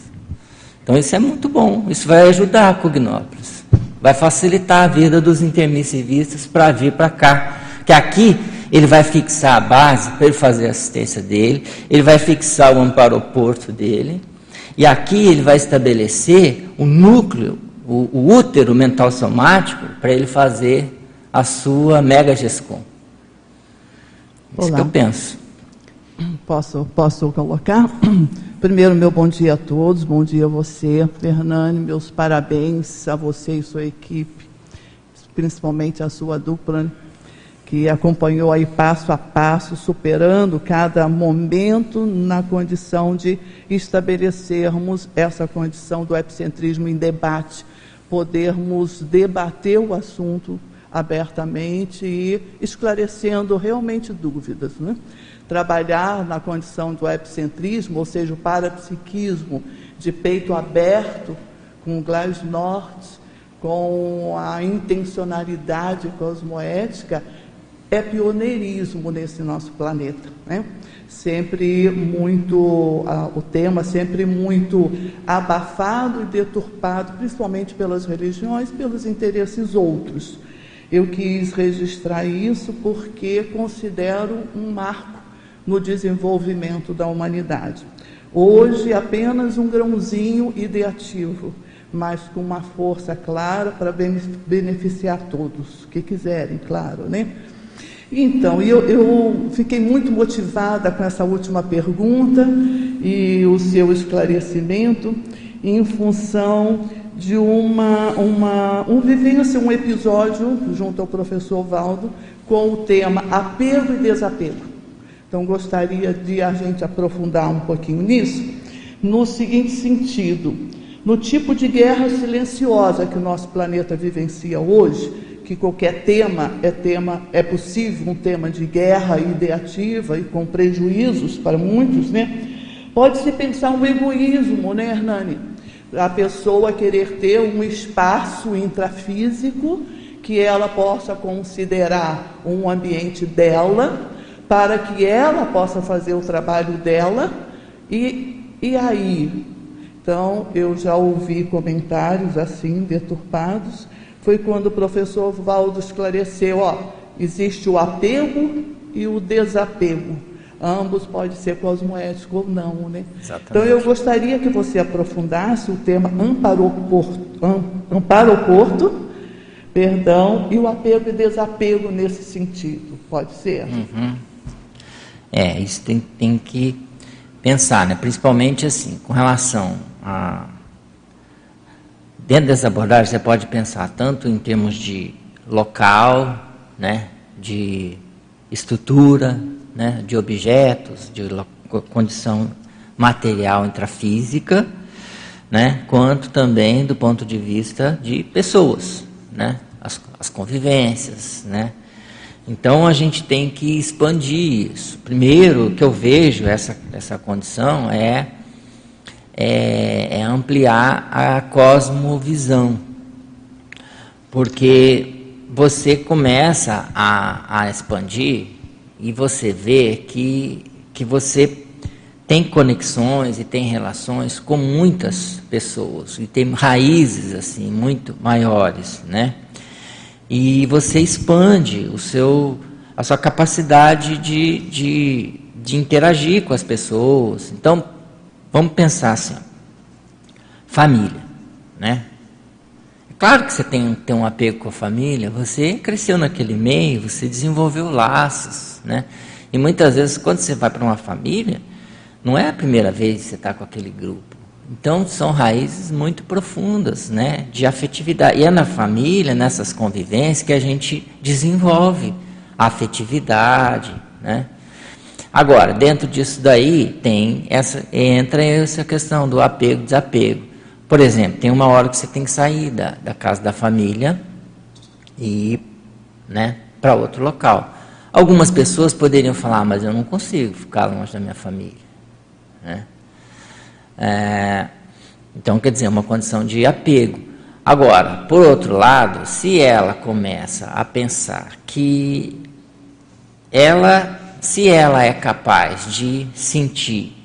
Então isso é muito bom, isso vai ajudar a Cognópolis, vai facilitar a vida dos intermissivistas para vir para cá. Que aqui ele vai fixar a base para ele fazer a assistência dele, ele vai fixar o amparoporto dele, e aqui ele vai estabelecer o núcleo, o, o útero mental somático, para ele fazer a sua mega GESCOM. Olá. Isso que eu penso. Posso, posso colocar? Primeiro, meu bom dia a todos, bom dia a você, Fernando, meus parabéns a você e sua equipe, principalmente a sua dupla, que acompanhou aí passo a passo, superando cada momento na condição de estabelecermos essa condição do epicentrismo em debate, podermos debater o assunto abertamente e esclarecendo realmente dúvidas. Né? Trabalhar na condição do epicentrismo, ou seja, o parapsiquismo de peito aberto, com Gleis Norte, com a intencionalidade cosmoética, é pioneirismo nesse nosso planeta. Né? Sempre muito, uh, o tema sempre muito abafado e deturpado, principalmente pelas religiões, pelos interesses outros. Eu quis registrar isso porque considero um marco no desenvolvimento da humanidade. Hoje, apenas um grãozinho ideativo, mas com uma força clara para beneficiar todos que quiserem, claro, né? Então, eu, eu fiquei muito motivada com essa última pergunta e o seu esclarecimento em função de uma, uma, um vivência, um episódio, junto ao professor Valdo, com o tema apego e desapego. Então, gostaria de a gente aprofundar um pouquinho nisso, no seguinte sentido: no tipo de guerra silenciosa que o nosso planeta vivencia hoje, que qualquer tema é tema é possível um tema de guerra ideativa e com prejuízos para muitos, né? Pode-se pensar um egoísmo, né, Hernani? a pessoa querer ter um espaço intrafísico que ela possa considerar um ambiente dela, para que ela possa fazer o trabalho dela, e, e aí? Então, eu já ouvi comentários assim, deturpados, foi quando o professor Valdo esclareceu, ó, existe o apego e o desapego. Ambos pode ser cosmoético ou não, né? Exatamente. Então eu gostaria que você aprofundasse o tema amparo porto, amparo porto, perdão, e o apego e desapego nesse sentido. Pode ser? Uhum. É, isso tem, tem que pensar, né? Principalmente assim, com relação a dentro dessa abordagem você pode pensar tanto em termos de local, né, de estrutura, né, de objetos, de condição material intrafísica, né, quanto também do ponto de vista de pessoas, né, as, as convivências, né. Então a gente tem que expandir isso. Primeiro que eu vejo essa, essa condição é, é, é ampliar a cosmovisão, porque você começa a, a expandir e você vê que, que você tem conexões e tem relações com muitas pessoas e tem raízes assim muito maiores, né? E você expande o seu a sua capacidade de, de, de interagir com as pessoas. Então, vamos pensar assim, família, né? Claro que você tem, tem um apego com a família, você cresceu naquele meio, você desenvolveu laços, né? E muitas vezes, quando você vai para uma família, não é a primeira vez que você está com aquele grupo. Então, são raízes muito profundas, né? De afetividade. E é na família, nessas convivências, que a gente desenvolve a afetividade, né? Agora, dentro disso daí, tem essa, entra essa questão do apego desapego. Por exemplo, tem uma hora que você tem que sair da, da casa da família e ir né, para outro local. Algumas pessoas poderiam falar, ah, mas eu não consigo ficar longe da minha família. Né? É, então, quer dizer, é uma condição de apego. Agora, por outro lado, se ela começa a pensar que ela, se ela é capaz de sentir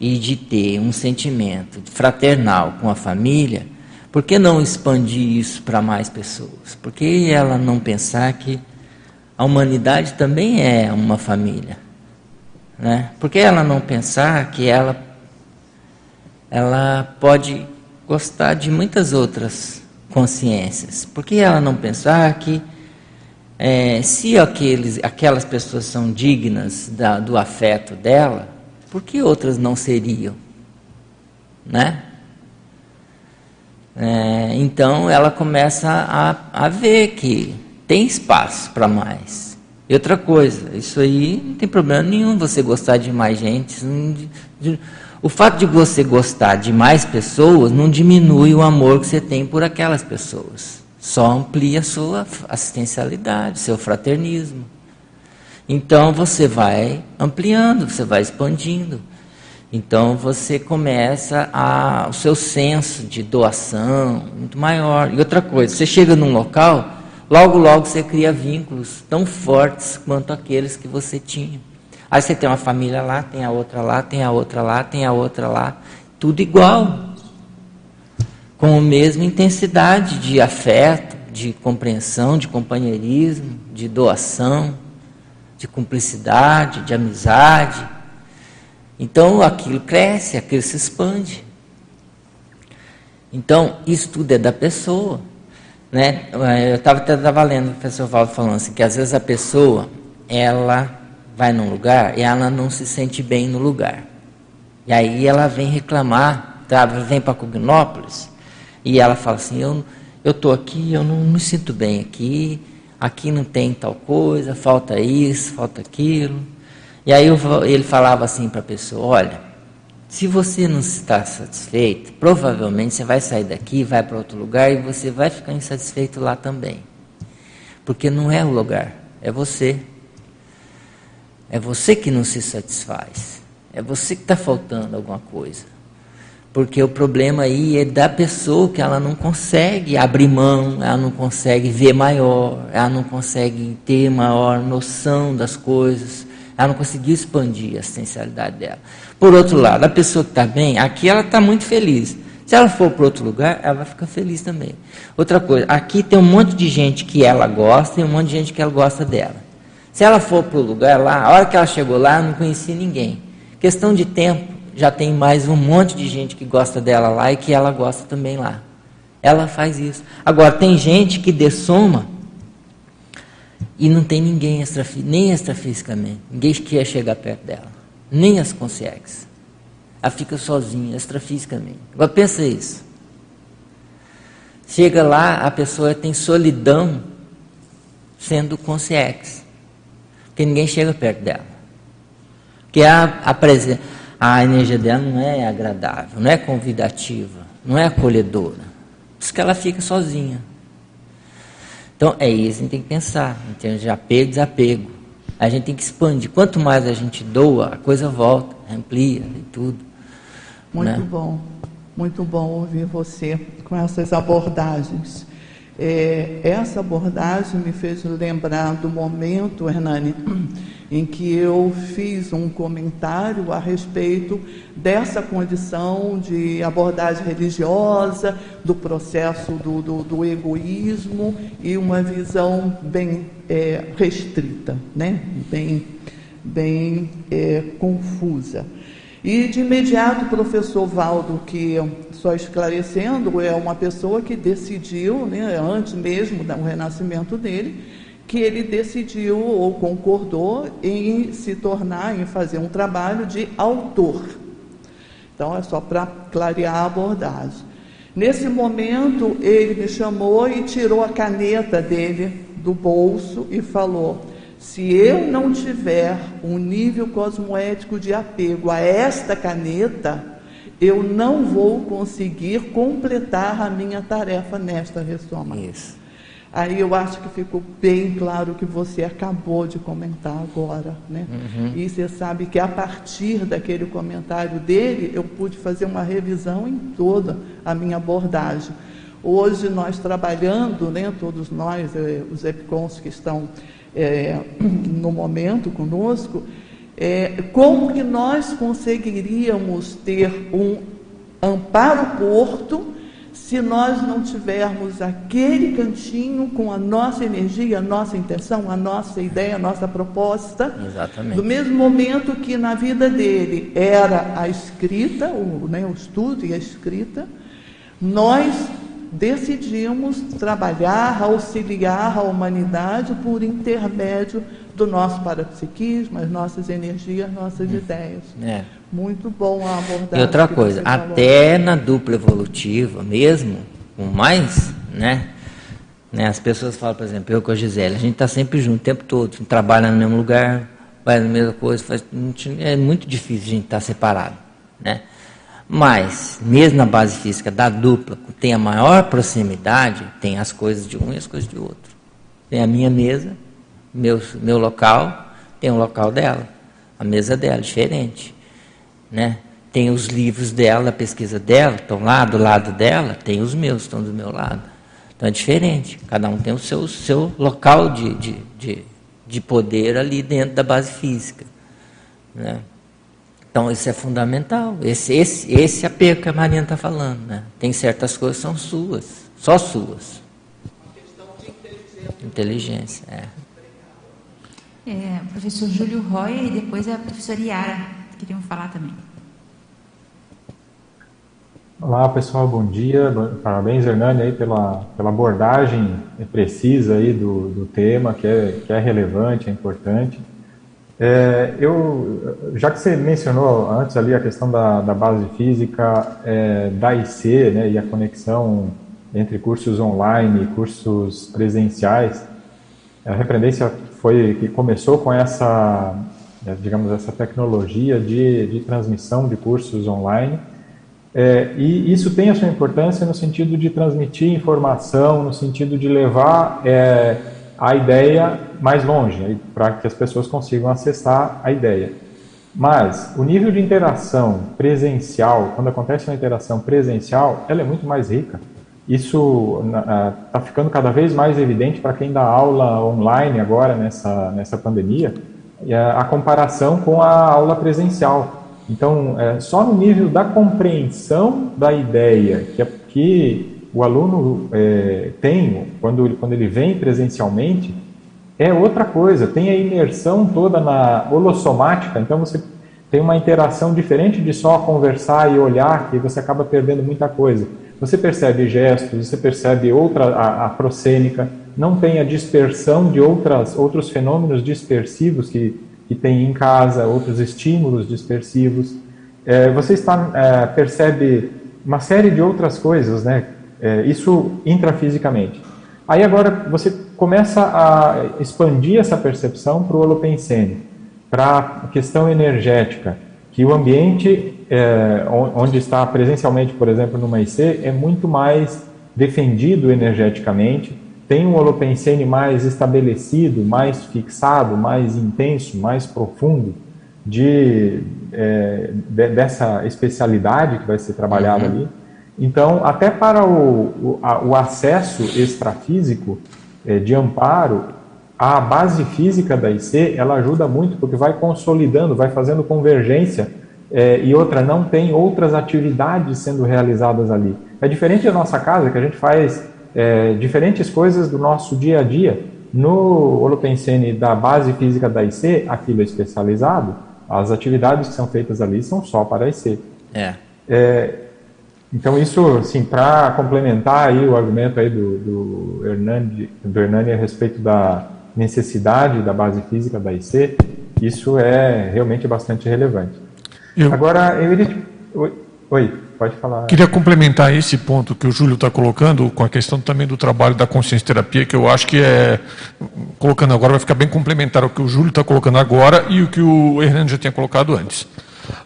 e de ter um sentimento fraternal com a família, por que não expandir isso para mais pessoas? Por que ela não pensar que a humanidade também é uma família? Né? Por que ela não pensar que ela, ela pode gostar de muitas outras consciências? Por que ela não pensar que é, se aqueles, aquelas pessoas são dignas da, do afeto dela, por que outras não seriam? Né? É, então ela começa a, a ver que tem espaço para mais. E outra coisa, isso aí não tem problema nenhum você gostar de mais gente. O fato de você gostar de mais pessoas não diminui o amor que você tem por aquelas pessoas. Só amplia a sua assistencialidade, seu fraternismo. Então você vai ampliando, você vai expandindo. Então você começa a o seu senso de doação muito maior. E outra coisa, você chega num local, logo logo você cria vínculos tão fortes quanto aqueles que você tinha. Aí você tem uma família lá, tem a outra lá, tem a outra lá, tem a outra lá, tudo igual. Com a mesma intensidade de afeto, de compreensão, de companheirismo, de doação de cumplicidade, de amizade. Então aquilo cresce, aquilo se expande. Então, isso tudo é da pessoa. Né? Eu estava até tava lendo o professor Valdo falando assim, que às vezes a pessoa, ela vai num lugar e ela não se sente bem no lugar. E aí ela vem reclamar, tá? vem para Cognópolis, e ela fala assim, eu estou aqui, eu não me sinto bem aqui, aqui não tem tal coisa, falta isso, falta aquilo. E aí ele falava assim para a pessoa: olha, se você não está satisfeito, provavelmente você vai sair daqui, vai para outro lugar e você vai ficar insatisfeito lá também. Porque não é o lugar, é você. É você que não se satisfaz. É você que está faltando alguma coisa. Porque o problema aí é da pessoa que ela não consegue abrir mão, ela não consegue ver maior, ela não consegue ter maior noção das coisas, ela não conseguiu expandir a essencialidade dela. Por outro lado, a pessoa que está bem, aqui ela está muito feliz. Se ela for para outro lugar, ela vai ficar feliz também. Outra coisa, aqui tem um monte de gente que ela gosta e um monte de gente que ela gosta dela. Se ela for para o lugar lá, a hora que ela chegou lá, não conhecia ninguém. Questão de tempo, já tem mais um monte de gente que gosta dela lá e que ela gosta também lá. Ela faz isso. Agora, tem gente que dessoma e não tem ninguém extra, nem extrafisicamente. Ninguém quer chegar perto dela. Nem as consegues. Ela fica sozinha, extrafisicamente. Agora pensa isso. Chega lá, a pessoa tem solidão sendo consciência. Porque ninguém chega perto dela. Porque a, a, a energia dela não é agradável, não é convidativa, não é acolhedora. Por isso que ela fica sozinha. Então é isso que a gente tem que pensar, em termos de apego e desapego. A gente tem que expandir. Quanto mais a gente doa, a coisa volta, amplia e tudo. Muito né? bom, muito bom ouvir você com essas abordagens. É, essa abordagem me fez lembrar do momento, Hernani, em que eu fiz um comentário a respeito dessa condição de abordagem religiosa, do processo do, do, do egoísmo e uma visão bem é, restrita, né? bem, bem é, confusa. E de imediato o professor Valdo, que só esclarecendo, é uma pessoa que decidiu, né, antes mesmo do renascimento dele, que ele decidiu ou concordou em se tornar, em fazer um trabalho de autor. Então, é só para clarear a abordagem. Nesse momento, ele me chamou e tirou a caneta dele do bolso e falou: se eu não tiver um nível cosmoético de apego a esta caneta, eu não vou conseguir completar a minha tarefa nesta ressoma. Isso. Aí eu acho que ficou bem claro o que você acabou de comentar agora, né? Uhum. E você sabe que a partir daquele comentário dele, eu pude fazer uma revisão em toda a minha abordagem. Hoje nós trabalhando, né, todos nós, eh, os EPCONs que estão eh, no momento conosco, eh, como que nós conseguiríamos ter um amparo porto se nós não tivermos aquele cantinho com a nossa energia, a nossa intenção, a nossa ideia, a nossa proposta. Exatamente. Do mesmo momento que na vida dele era a escrita, o, né, o estudo e a escrita, nós decidimos trabalhar, auxiliar a humanidade por intermédio do nosso parapsiquismo, as nossas energias, nossas ideias. É. Muito bom a abordagem. E outra coisa, até na dupla evolutiva mesmo, com mais, né? né? As pessoas falam, por exemplo, eu com a Gisele, a gente está sempre junto o tempo todo, trabalha no mesmo lugar, faz a mesma coisa, faz, é muito difícil a gente estar tá separado, né? Mas, mesmo na base física da dupla, tem a maior proximidade, tem as coisas de um e as coisas de outro. Tem a minha mesa, meu, meu local, tem o local dela, a mesa dela, diferente né? Tem os livros dela, a pesquisa dela, estão lá do lado dela, tem os meus, estão do meu lado. Então é diferente, cada um tem o seu, seu local de, de, de, de poder ali dentro da base física. Né? Então isso é fundamental, esse, esse, esse apego que a Marina está falando. Né? Tem certas coisas que são suas, só suas. Uma questão de inteligência. Inteligência, é. É, professor Júlio Roy e depois a professora Yara queriam falar também. Olá pessoal, bom dia. Parabéns, Hernani, aí pela, pela abordagem precisa aí do, do tema, que é, que é relevante, é importante. É, eu, já que você mencionou antes ali a questão da, da base física é, da IC né, e a conexão entre cursos online e cursos presenciais, a repreendência foi que começou com essa né, digamos, essa tecnologia de, de transmissão de cursos online. É, e isso tem a sua importância no sentido de transmitir informação, no sentido de levar é, a ideia mais longe, para que as pessoas consigam acessar a ideia. Mas o nível de interação presencial, quando acontece uma interação presencial, ela é muito mais rica. Isso está ficando cada vez mais evidente para quem dá aula online agora nessa, nessa pandemia, a comparação com a aula presencial. Então, é, só no nível da compreensão da ideia que, que o aluno é, tem quando, quando ele vem presencialmente, é outra coisa. Tem a imersão toda na holossomática, então você tem uma interação diferente de só conversar e olhar, que você acaba perdendo muita coisa. Você percebe gestos, você percebe outra a, a não tem a dispersão de outras, outros fenômenos dispersivos que que tem em casa, outros estímulos dispersivos. É, você está, é, percebe uma série de outras coisas, né? É, isso intrafisicamente. Aí agora você começa a expandir essa percepção para o holopensene, para a questão energética, que o ambiente é, onde está presencialmente, por exemplo, numa IC, é muito mais defendido energeticamente, tem um holopensene mais estabelecido, mais fixado, mais intenso, mais profundo de, é, de dessa especialidade que vai ser trabalhada uhum. ali. Então, até para o, o, a, o acesso extrafísico é, de amparo, a base física da IC ela ajuda muito porque vai consolidando, vai fazendo convergência é, e outra não tem outras atividades sendo realizadas ali. É diferente da nossa casa que a gente faz é, diferentes coisas do nosso dia a dia. No Holopensene da base física da IC, aquilo é especializado, as atividades que são feitas ali são só para a IC. É. é então isso, assim, para complementar aí o argumento aí do, do, Hernani, do Hernani a respeito da necessidade da base física da IC, isso é realmente bastante relevante. Eu... Agora, eu iria... Oi? Oi? Pode falar. Queria complementar esse ponto que o Júlio está colocando com a questão também do trabalho da consciência terapia, que eu acho que é, colocando agora, vai ficar bem complementar o que o Júlio está colocando agora e o que o Hernando já tinha colocado antes.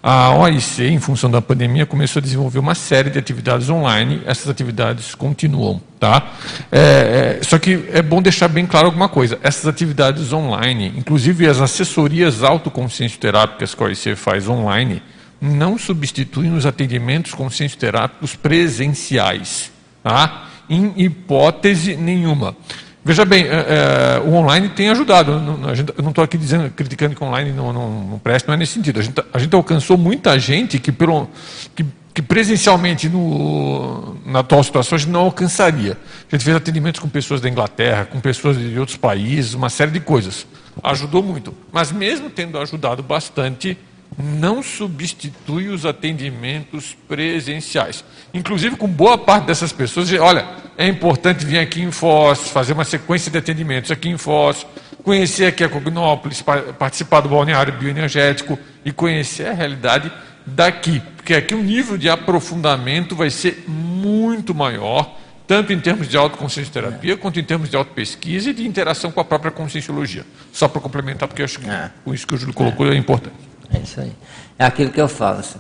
A OIC, em função da pandemia, começou a desenvolver uma série de atividades online. Essas atividades continuam, tá? É, é, só que é bom deixar bem claro alguma coisa. Essas atividades online, inclusive as assessorias autoconsciência terápicas que a OIC faz online, não substituem os atendimentos consciencioterápicos presenciais, tá? em hipótese nenhuma. Veja bem, é, é, o online tem ajudado. Eu não estou aqui dizendo, criticando que o online não, não, não presta, não é nesse sentido. A gente, a gente alcançou muita gente que, pelo, que, que presencialmente, no, na atual situação, a gente não alcançaria. A gente fez atendimentos com pessoas da Inglaterra, com pessoas de outros países, uma série de coisas. Ajudou muito. Mas mesmo tendo ajudado bastante, não substitui os atendimentos presenciais. Inclusive, com boa parte dessas pessoas, olha, é importante vir aqui em Foz, fazer uma sequência de atendimentos aqui em Foz, conhecer aqui a Cognópolis, participar do balneário bioenergético e conhecer a realidade daqui. Porque aqui o nível de aprofundamento vai ser muito maior, tanto em termos de autoconsciência terapia, quanto em termos de autopesquisa e de interação com a própria conscienciologia. Só para complementar, porque eu acho que é. com isso que o Júlio colocou é, é importante. É isso aí. É aquilo que eu falo, assim,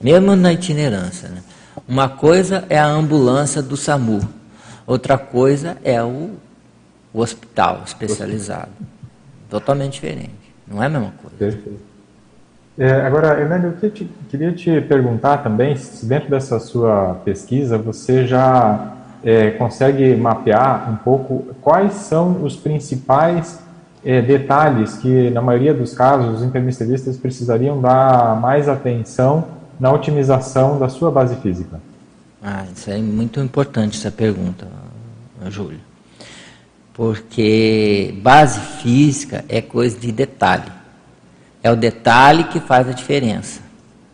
mesmo na itinerância. Né? Uma coisa é a ambulância do SAMU, outra coisa é o, o hospital especializado. Totalmente diferente. Não é a mesma coisa. Perfeito. É, agora, Hernani, eu te, queria te perguntar também se dentro dessa sua pesquisa você já é, consegue mapear um pouco quais são os principais é, detalhes que, na maioria dos casos, os intermisteristas precisariam dar mais atenção na otimização da sua base física? Ah, isso é muito importante essa pergunta, Júlio. Porque base física é coisa de detalhe. É o detalhe que faz a diferença,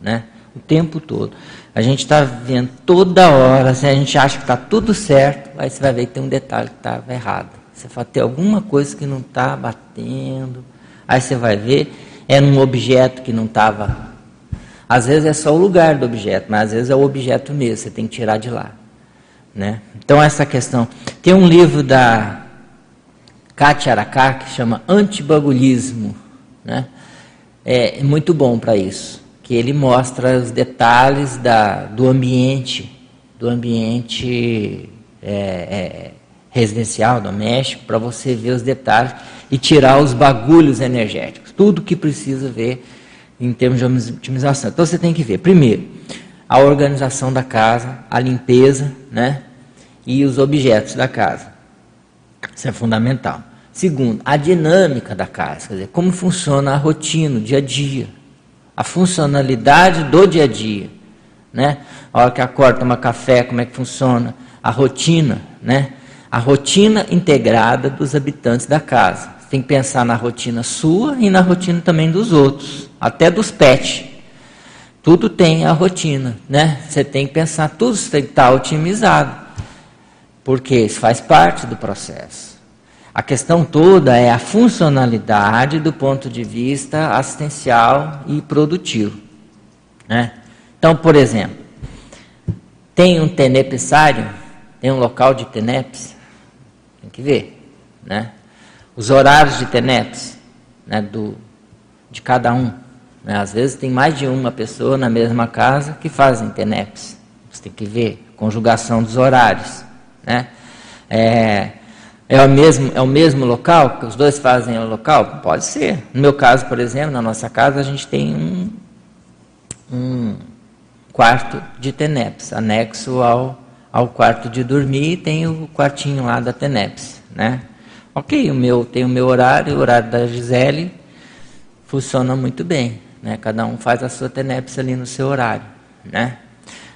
né? O tempo todo. A gente está vendo toda hora, assim, a gente acha que está tudo certo, aí você vai ver que tem um detalhe que estava errado. Você fala, tem alguma coisa que não está batendo. Aí você vai ver, é num objeto que não estava. Às vezes é só o lugar do objeto, mas às vezes é o objeto mesmo, você tem que tirar de lá. Né? Então, essa questão. Tem um livro da Katia Araká que chama Antibagulhismo. Né? É muito bom para isso. Que ele mostra os detalhes da, do ambiente, do ambiente é, é, residencial, doméstico, para você ver os detalhes e tirar os bagulhos energéticos. Tudo que precisa ver em termos de otimização. Então você tem que ver, primeiro, a organização da casa, a limpeza, né? E os objetos da casa. Isso é fundamental. Segundo, a dinâmica da casa, quer dizer, como funciona a rotina, o dia a dia. a funcionalidade do dia a dia, né? A hora que acorda, toma café, como é que funciona, a rotina, né? A rotina integrada dos habitantes da casa. Você tem que pensar na rotina sua e na rotina também dos outros, até dos pets. Tudo tem a rotina, né? Você tem que pensar, tudo tem que estar otimizado, porque isso faz parte do processo. A questão toda é a funcionalidade do ponto de vista assistencial e produtivo. Né? Então, por exemplo, tem um tenepsário, tem um local de tenepes, tem que ver. Né? Os horários de tenepes né, do, de cada um. Né? Às vezes tem mais de uma pessoa na mesma casa que fazem tenepes. Você tem que ver, conjugação dos horários. Né? É, é o mesmo, é o mesmo local que os dois fazem o local? Pode ser. No meu caso, por exemplo, na nossa casa a gente tem um, um quarto de TENEPS, anexo ao, ao quarto de dormir, tem o quartinho lá da TENEPS, né? Ok, o meu tem o meu horário, o horário da Gisele funciona muito bem, né? Cada um faz a sua TENEPS ali no seu horário, né?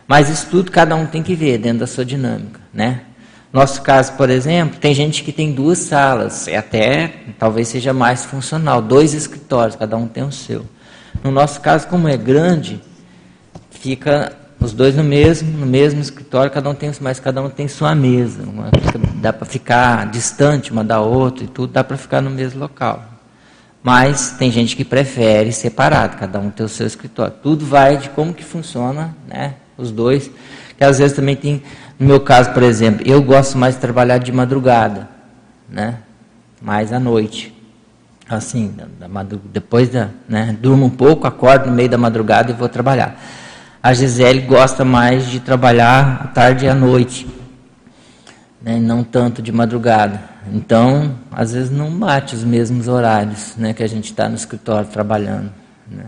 Mas isso tudo cada um tem que ver dentro da sua dinâmica, né? Nosso caso, por exemplo, tem gente que tem duas salas, é até talvez seja mais funcional, dois escritórios, cada um tem o seu. No nosso caso, como é grande, fica os dois no mesmo, no mesmo escritório, cada um tem, mas cada um tem sua mesa. Dá para ficar distante uma da outra e tudo, dá para ficar no mesmo local. Mas tem gente que prefere separado, cada um tem o seu escritório. Tudo vai de como que funciona, né? Os dois, que às vezes também tem no meu caso, por exemplo, eu gosto mais de trabalhar de madrugada, né? Mais à noite. Assim, da, da depois da, né? Durmo um pouco, acordo no meio da madrugada e vou trabalhar. A Gisele gosta mais de trabalhar à tarde e à noite, né? não tanto de madrugada. Então, às vezes não bate os mesmos horários, né? Que a gente está no escritório trabalhando, né?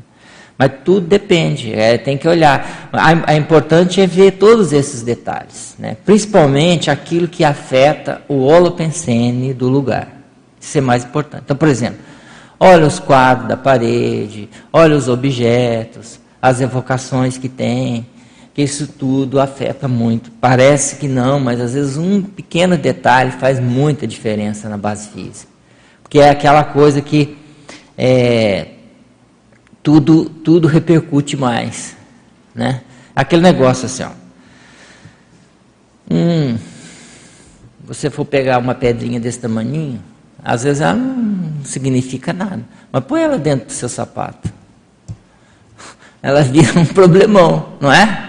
Mas tudo depende, é, tem que olhar. A, importante é ver todos esses detalhes, né? principalmente aquilo que afeta o holopensene do lugar. Isso é mais importante. Então, por exemplo, olha os quadros da parede, olha os objetos, as evocações que tem, que isso tudo afeta muito. Parece que não, mas às vezes um pequeno detalhe faz muita diferença na base física. Porque é aquela coisa que é, tudo, tudo repercute mais. Né? Aquele negócio assim, ó. Hum, você for pegar uma pedrinha desse tamanho, às vezes ela não significa nada. Mas põe ela dentro do seu sapato. Ela vira um problemão, não é?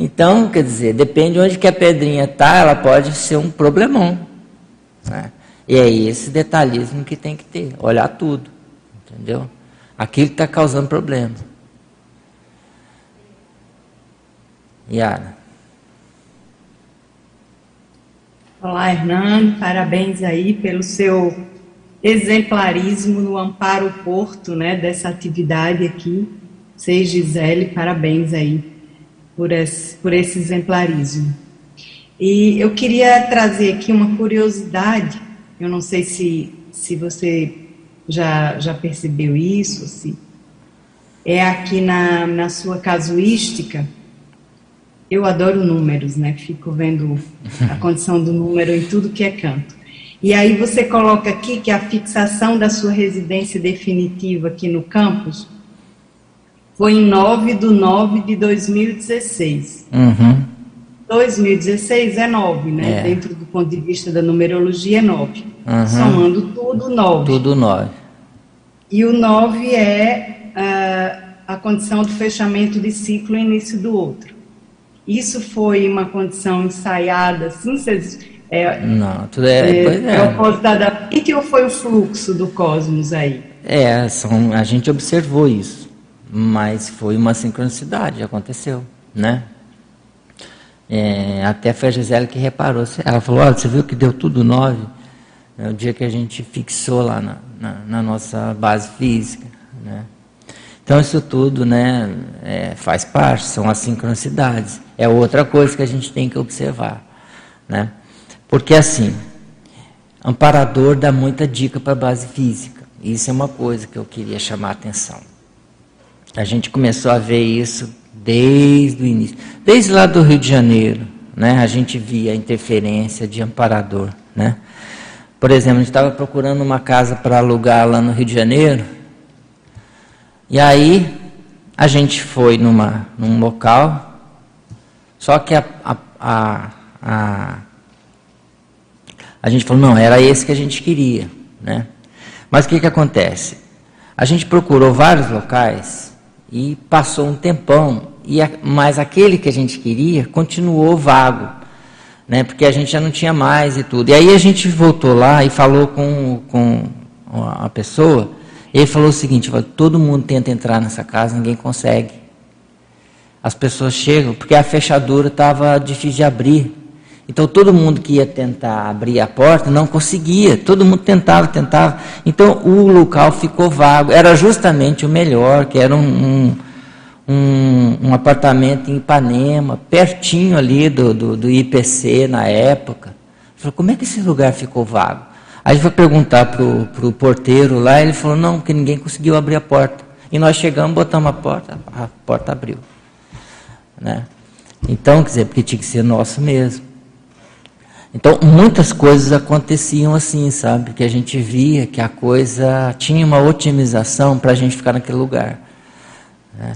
Então, quer dizer, depende onde que a pedrinha está, ela pode ser um problemão. Né? E é esse detalhismo que tem que ter, olhar tudo. Entendeu? aquilo está causando problema. Yara. Olá, Hernando, parabéns aí pelo seu exemplarismo no Amparo Porto, né, dessa atividade aqui. Sei, Gisele, parabéns aí por esse, por esse exemplarismo. E eu queria trazer aqui uma curiosidade, eu não sei se, se você já, já percebeu isso? Se é aqui na, na sua casuística, eu adoro números, né? Fico vendo a condição do número em tudo que é canto. E aí você coloca aqui que a fixação da sua residência definitiva aqui no campus foi em 9 de 9 de 2016. Uhum. 2016 é 9, né? É. Dentro do ponto de vista da numerologia é 9. Uhum. Somando tudo, 9. Tudo 9. E o 9 é uh, a condição do fechamento de ciclo e início do outro. Isso foi uma condição ensaiada, assim, vocês, é, Não, tudo é. É, é. é opositada. E que foi o fluxo do cosmos aí? É, são, a gente observou isso, mas foi uma sincronicidade, aconteceu, né? É, até foi a Gisele que reparou. Ela falou: Olha, você viu que deu tudo nove? É o dia que a gente fixou lá na, na, na nossa base física. Né? Então, isso tudo né, é, faz parte, são as sincronicidades. É outra coisa que a gente tem que observar. Né? Porque, assim, amparador dá muita dica para a base física. Isso é uma coisa que eu queria chamar a atenção. A gente começou a ver isso desde o início. Desde lá do Rio de Janeiro, né? A gente via a interferência de amparador, né? Por exemplo, a gente estava procurando uma casa para alugar lá no Rio de Janeiro. E aí a gente foi numa, num local, só que a, a, a, a, a gente falou, não, era esse que a gente queria. Né? Mas o que, que acontece? A gente procurou vários locais e passou um tempão, e a, mas aquele que a gente queria continuou vago né? Porque a gente já não tinha mais e tudo. E aí a gente voltou lá e falou com, com a pessoa. ele falou o seguinte: todo mundo tenta entrar nessa casa, ninguém consegue. As pessoas chegam porque a fechadura estava difícil de abrir. Então todo mundo que ia tentar abrir a porta não conseguia. Todo mundo tentava, tentava. Então o local ficou vago. Era justamente o melhor, que era um, um um, apartamento em Ipanema, pertinho ali do, do, do IPC na época. Falei, como é que esse lugar ficou vago? Aí foi perguntar para o porteiro lá, ele falou, não, que ninguém conseguiu abrir a porta. E nós chegamos, botamos a porta, a porta abriu. Né? Então, quer dizer, porque tinha que ser nosso mesmo. Então, muitas coisas aconteciam assim, sabe? Que a gente via que a coisa tinha uma otimização para a gente ficar naquele lugar. Né?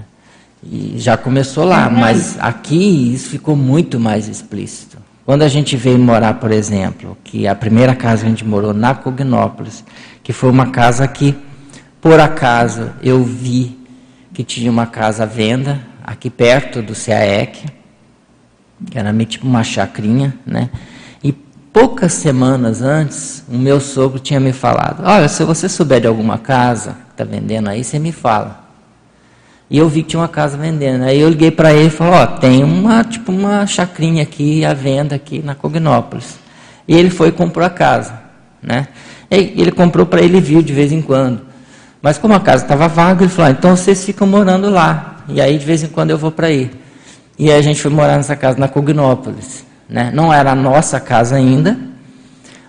E já começou lá, mas aqui isso ficou muito mais explícito. Quando a gente veio morar, por exemplo, que a primeira casa que a gente morou na Cognópolis, que foi uma casa que, por acaso, eu vi que tinha uma casa à venda aqui perto do CAEC, que era meio tipo uma chacrinha, né? Poucas semanas antes, o meu sogro tinha me falado: Olha, se você souber de alguma casa que está vendendo aí, você me fala. E eu vi que tinha uma casa vendendo. Aí eu liguei para ele e falei, ó, oh, tem uma, tipo, uma chacrinha aqui à venda aqui na Cognópolis. E ele foi e comprou a casa, né? E ele comprou para ele vir de vez em quando. Mas como a casa estava vaga, ele falou, ah, então vocês ficam morando lá. E aí de vez em quando eu vou para aí. E aí a gente foi morar nessa casa na Cognópolis. Né? Não era a nossa casa ainda,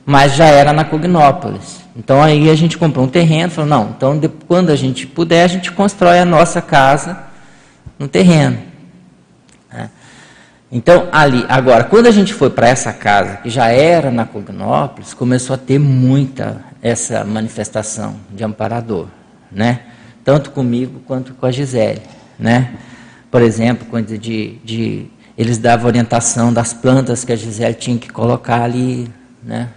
mas já era na Cognópolis. Então aí a gente comprou um terreno, falou, não, então de, quando a gente puder, a gente constrói a nossa casa no terreno. É. Então ali, agora, quando a gente foi para essa casa, que já era na Cognópolis, começou a ter muita essa manifestação de amparador, né? Tanto comigo quanto com a Gisele, né? Por exemplo, quando de, de eles davam orientação das plantas que a Gisele tinha que colocar ali, né?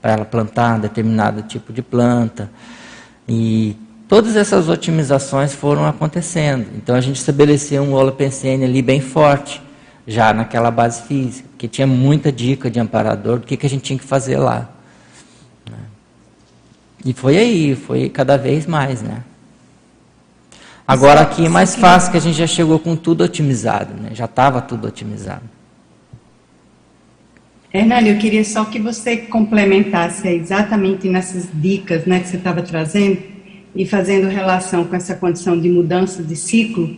para ela plantar determinado tipo de planta. E todas essas otimizações foram acontecendo. Então a gente estabeleceu um holopensene ali bem forte, já naquela base física, porque tinha muita dica de amparador do que, que a gente tinha que fazer lá. Né? E foi aí, foi cada vez mais, né? Agora aqui é mais fácil que a gente já chegou com tudo otimizado, né? Já estava tudo otimizado. Hernani, eu queria só que você complementasse exatamente nessas dicas né, que você estava trazendo e fazendo relação com essa condição de mudança de ciclo,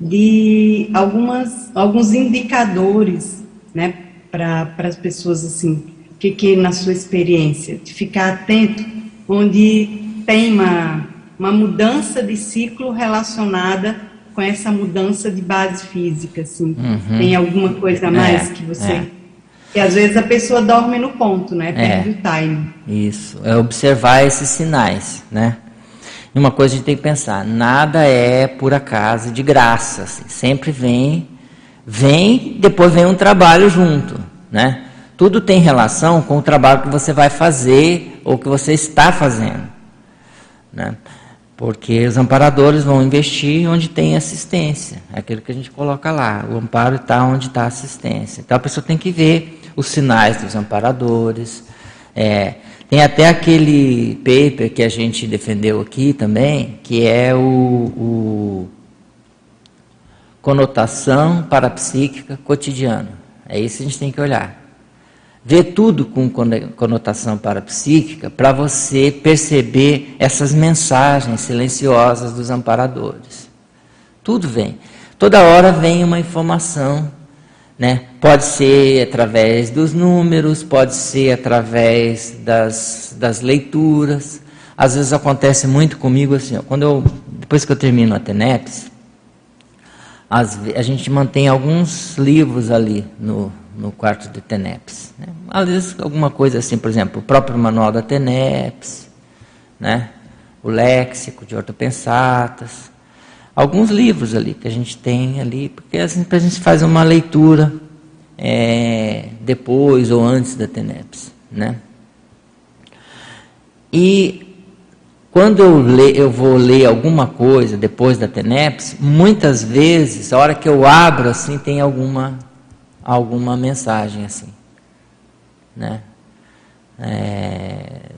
de algumas, alguns indicadores né, para as pessoas, assim, o que, que na sua experiência, de ficar atento onde tem uma, uma mudança de ciclo relacionada com essa mudança de base física, assim. Uhum. Tem alguma coisa a mais é, que você... É e às vezes a pessoa dorme no ponto, né? Perde é, o time. Isso, é observar esses sinais, né? E uma coisa a gente tem que pensar, nada é por acaso, de graça. Assim, sempre vem, vem, depois vem um trabalho junto, né? Tudo tem relação com o trabalho que você vai fazer ou que você está fazendo, né? Porque os amparadores vão investir onde tem assistência, é aquilo que a gente coloca lá. O amparo está onde está a assistência. Então a pessoa tem que ver os sinais dos amparadores. É, tem até aquele paper que a gente defendeu aqui também, que é o, o conotação parapsíquica cotidiana. É isso que a gente tem que olhar. Ver tudo com conotação parapsíquica para você perceber essas mensagens silenciosas dos amparadores. Tudo vem. Toda hora vem uma informação né? Pode ser através dos números, pode ser através das, das leituras. Às vezes acontece muito comigo assim, ó, quando eu, depois que eu termino a TENEPS, As, a gente mantém alguns livros ali no, no quarto de TENEPS. Né? Às vezes alguma coisa assim, por exemplo, o próprio manual da TENEPS, né? o léxico de ortopensatas, alguns livros ali que a gente tem ali, porque assim, a gente faz uma leitura é, depois ou antes da TENEPS. Né? E quando eu, le, eu vou ler alguma coisa depois da TENEPS, muitas vezes, a hora que eu abro assim, tem alguma, alguma mensagem assim. Né? É,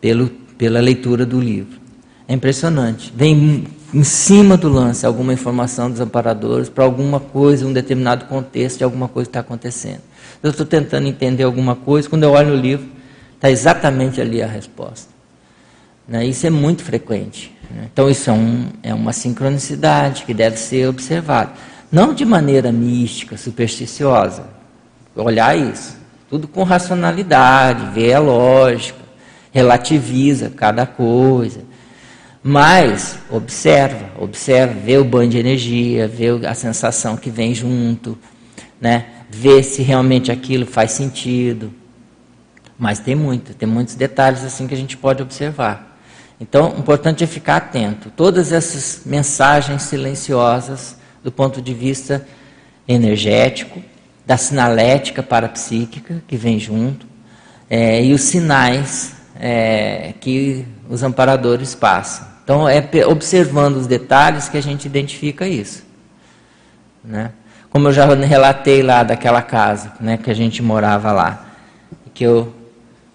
pelo, pela leitura do livro. É impressionante. Vem em cima do lance alguma informação dos amparadores para alguma coisa, um determinado contexto de alguma coisa está acontecendo. Eu estou tentando entender alguma coisa, quando eu olho no livro, está exatamente ali a resposta. Né? Isso é muito frequente. Né? Então, isso é, um, é uma sincronicidade que deve ser observada. Não de maneira mística, supersticiosa. Olhar isso. Tudo com racionalidade, vê a lógica, relativiza cada coisa. Mas observa, observa, vê o banho de energia, vê a sensação que vem junto, né? vê se realmente aquilo faz sentido. Mas tem muito, tem muitos detalhes assim que a gente pode observar. Então, o importante é ficar atento. Todas essas mensagens silenciosas, do ponto de vista energético, da sinalética parapsíquica que vem junto, é, e os sinais é, que os amparadores passam. Então, é observando os detalhes que a gente identifica isso. Né? Como eu já relatei lá daquela casa né, que a gente morava lá, que eu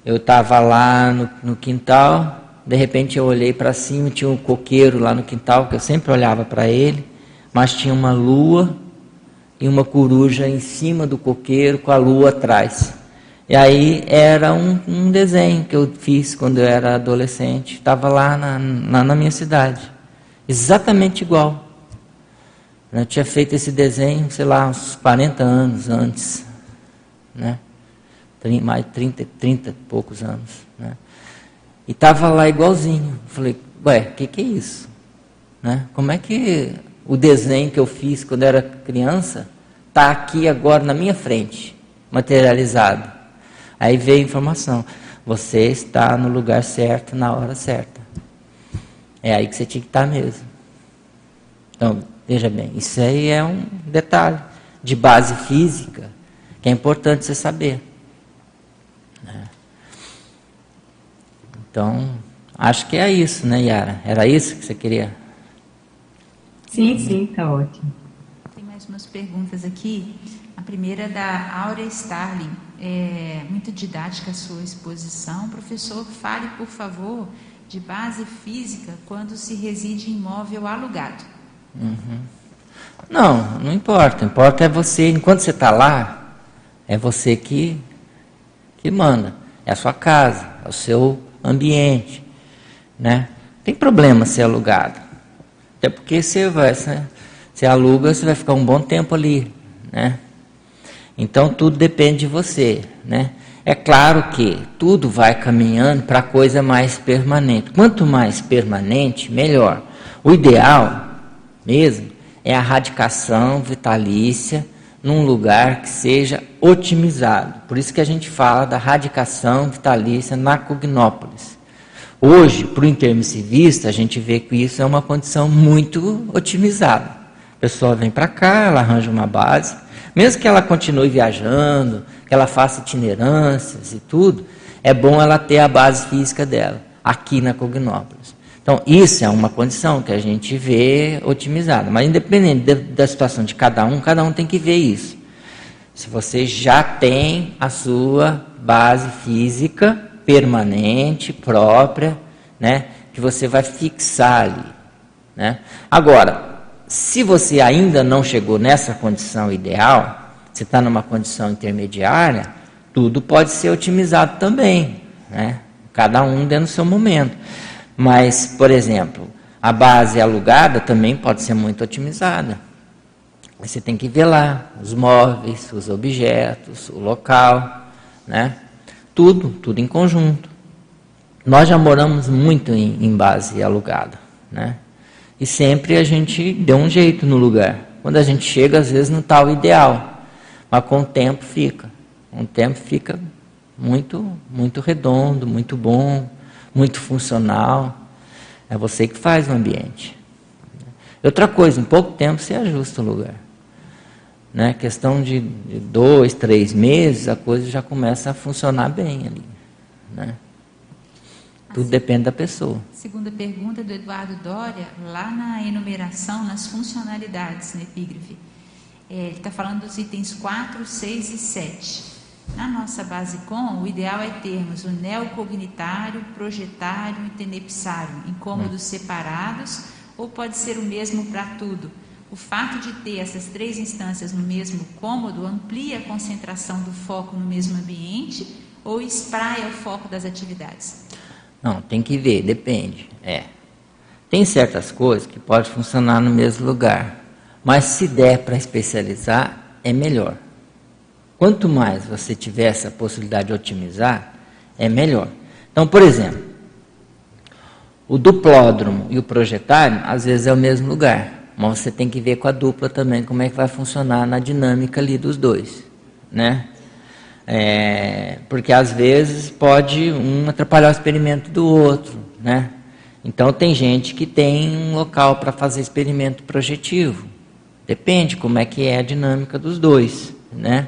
estava lá no, no quintal de repente eu olhei para cima, tinha um coqueiro lá no quintal, que eu sempre olhava para ele, mas tinha uma lua e uma coruja em cima do coqueiro com a lua atrás. E aí era um, um desenho que eu fiz quando eu era adolescente, estava lá na, na, na, minha cidade, exatamente igual. Eu tinha feito esse desenho, sei lá, uns 40 anos antes, né? mais 30, 30 e poucos anos. Né? E estava lá igualzinho. Falei, ué, o que, que é isso? Né? Como é que o desenho que eu fiz quando era criança está aqui agora na minha frente, materializado? Aí veio a informação: você está no lugar certo, na hora certa. É aí que você tinha que estar mesmo. Então, veja bem, isso aí é um detalhe de base física que é importante você saber. Então, acho que é isso, né, Yara? Era isso que você queria? Sim, sim, tá ótimo. Tem mais umas perguntas aqui. A primeira é da Áurea Starling. É muito didática a sua exposição. Professor, fale, por favor, de base física quando se reside em imóvel alugado. Uhum. Não, não importa. Importa é você, enquanto você está lá, é você que, que manda. É a sua casa, é o seu ambiente. Né? Tem problema ser alugado. Até porque você vai, você, aluga, você vai ficar um bom tempo ali. Né? Então tudo depende de você. Né? É claro que tudo vai caminhando para coisa mais permanente. Quanto mais permanente, melhor. O ideal mesmo é a radicação vitalícia num lugar que seja otimizado. Por isso que a gente fala da radicação vitalícia na Cognópolis. Hoje, para o intermissivista, a gente vê que isso é uma condição muito otimizada. A pessoa vem para cá, ela arranja uma base, mesmo que ela continue viajando, que ela faça itinerâncias e tudo, é bom ela ter a base física dela, aqui na Cognópolis. Então, isso é uma condição que a gente vê otimizada. Mas, independente da situação de cada um, cada um tem que ver isso. Se você já tem a sua base física permanente, própria, né, que você vai fixar ali. Né? Agora, se você ainda não chegou nessa condição ideal, você está numa condição intermediária, tudo pode ser otimizado também. Né? Cada um dentro do seu momento. Mas, por exemplo, a base alugada também pode ser muito otimizada. Você tem que ver lá os móveis, os objetos, o local, né? Tudo, tudo em conjunto. Nós já moramos muito em, em base alugada, né? E sempre a gente deu um jeito no lugar, Quando a gente chega, às vezes não está o ideal, mas com o tempo fica. Com o tempo fica muito, muito redondo, muito bom, muito funcional. É você que faz o ambiente. Outra coisa, em pouco tempo você ajusta o lugar. Né? Questão de, de dois, três meses, a coisa já começa a funcionar bem ali. Né? Tudo depende da pessoa. Segunda pergunta do Eduardo Dória, lá na enumeração, nas funcionalidades, na epígrafe. É, ele está falando dos itens 4, 6 e 7. Na nossa base com, o ideal é termos o neocognitário, projetário e tenepsário, incômodos hum. separados, ou pode ser o mesmo para tudo. O fato de ter essas três instâncias no mesmo cômodo amplia a concentração do foco no mesmo ambiente ou espraia o foco das atividades? Não, tem que ver, depende. É. Tem certas coisas que podem funcionar no mesmo lugar, mas se der para especializar, é melhor. Quanto mais você tiver essa possibilidade de otimizar, é melhor. Então, por exemplo, o duplódromo e o projetário, às vezes é o mesmo lugar, mas você tem que ver com a dupla também como é que vai funcionar na dinâmica ali dos dois, né? É, porque às vezes pode um atrapalhar o experimento do outro, né? Então tem gente que tem um local para fazer experimento projetivo. Depende como é que é a dinâmica dos dois, né?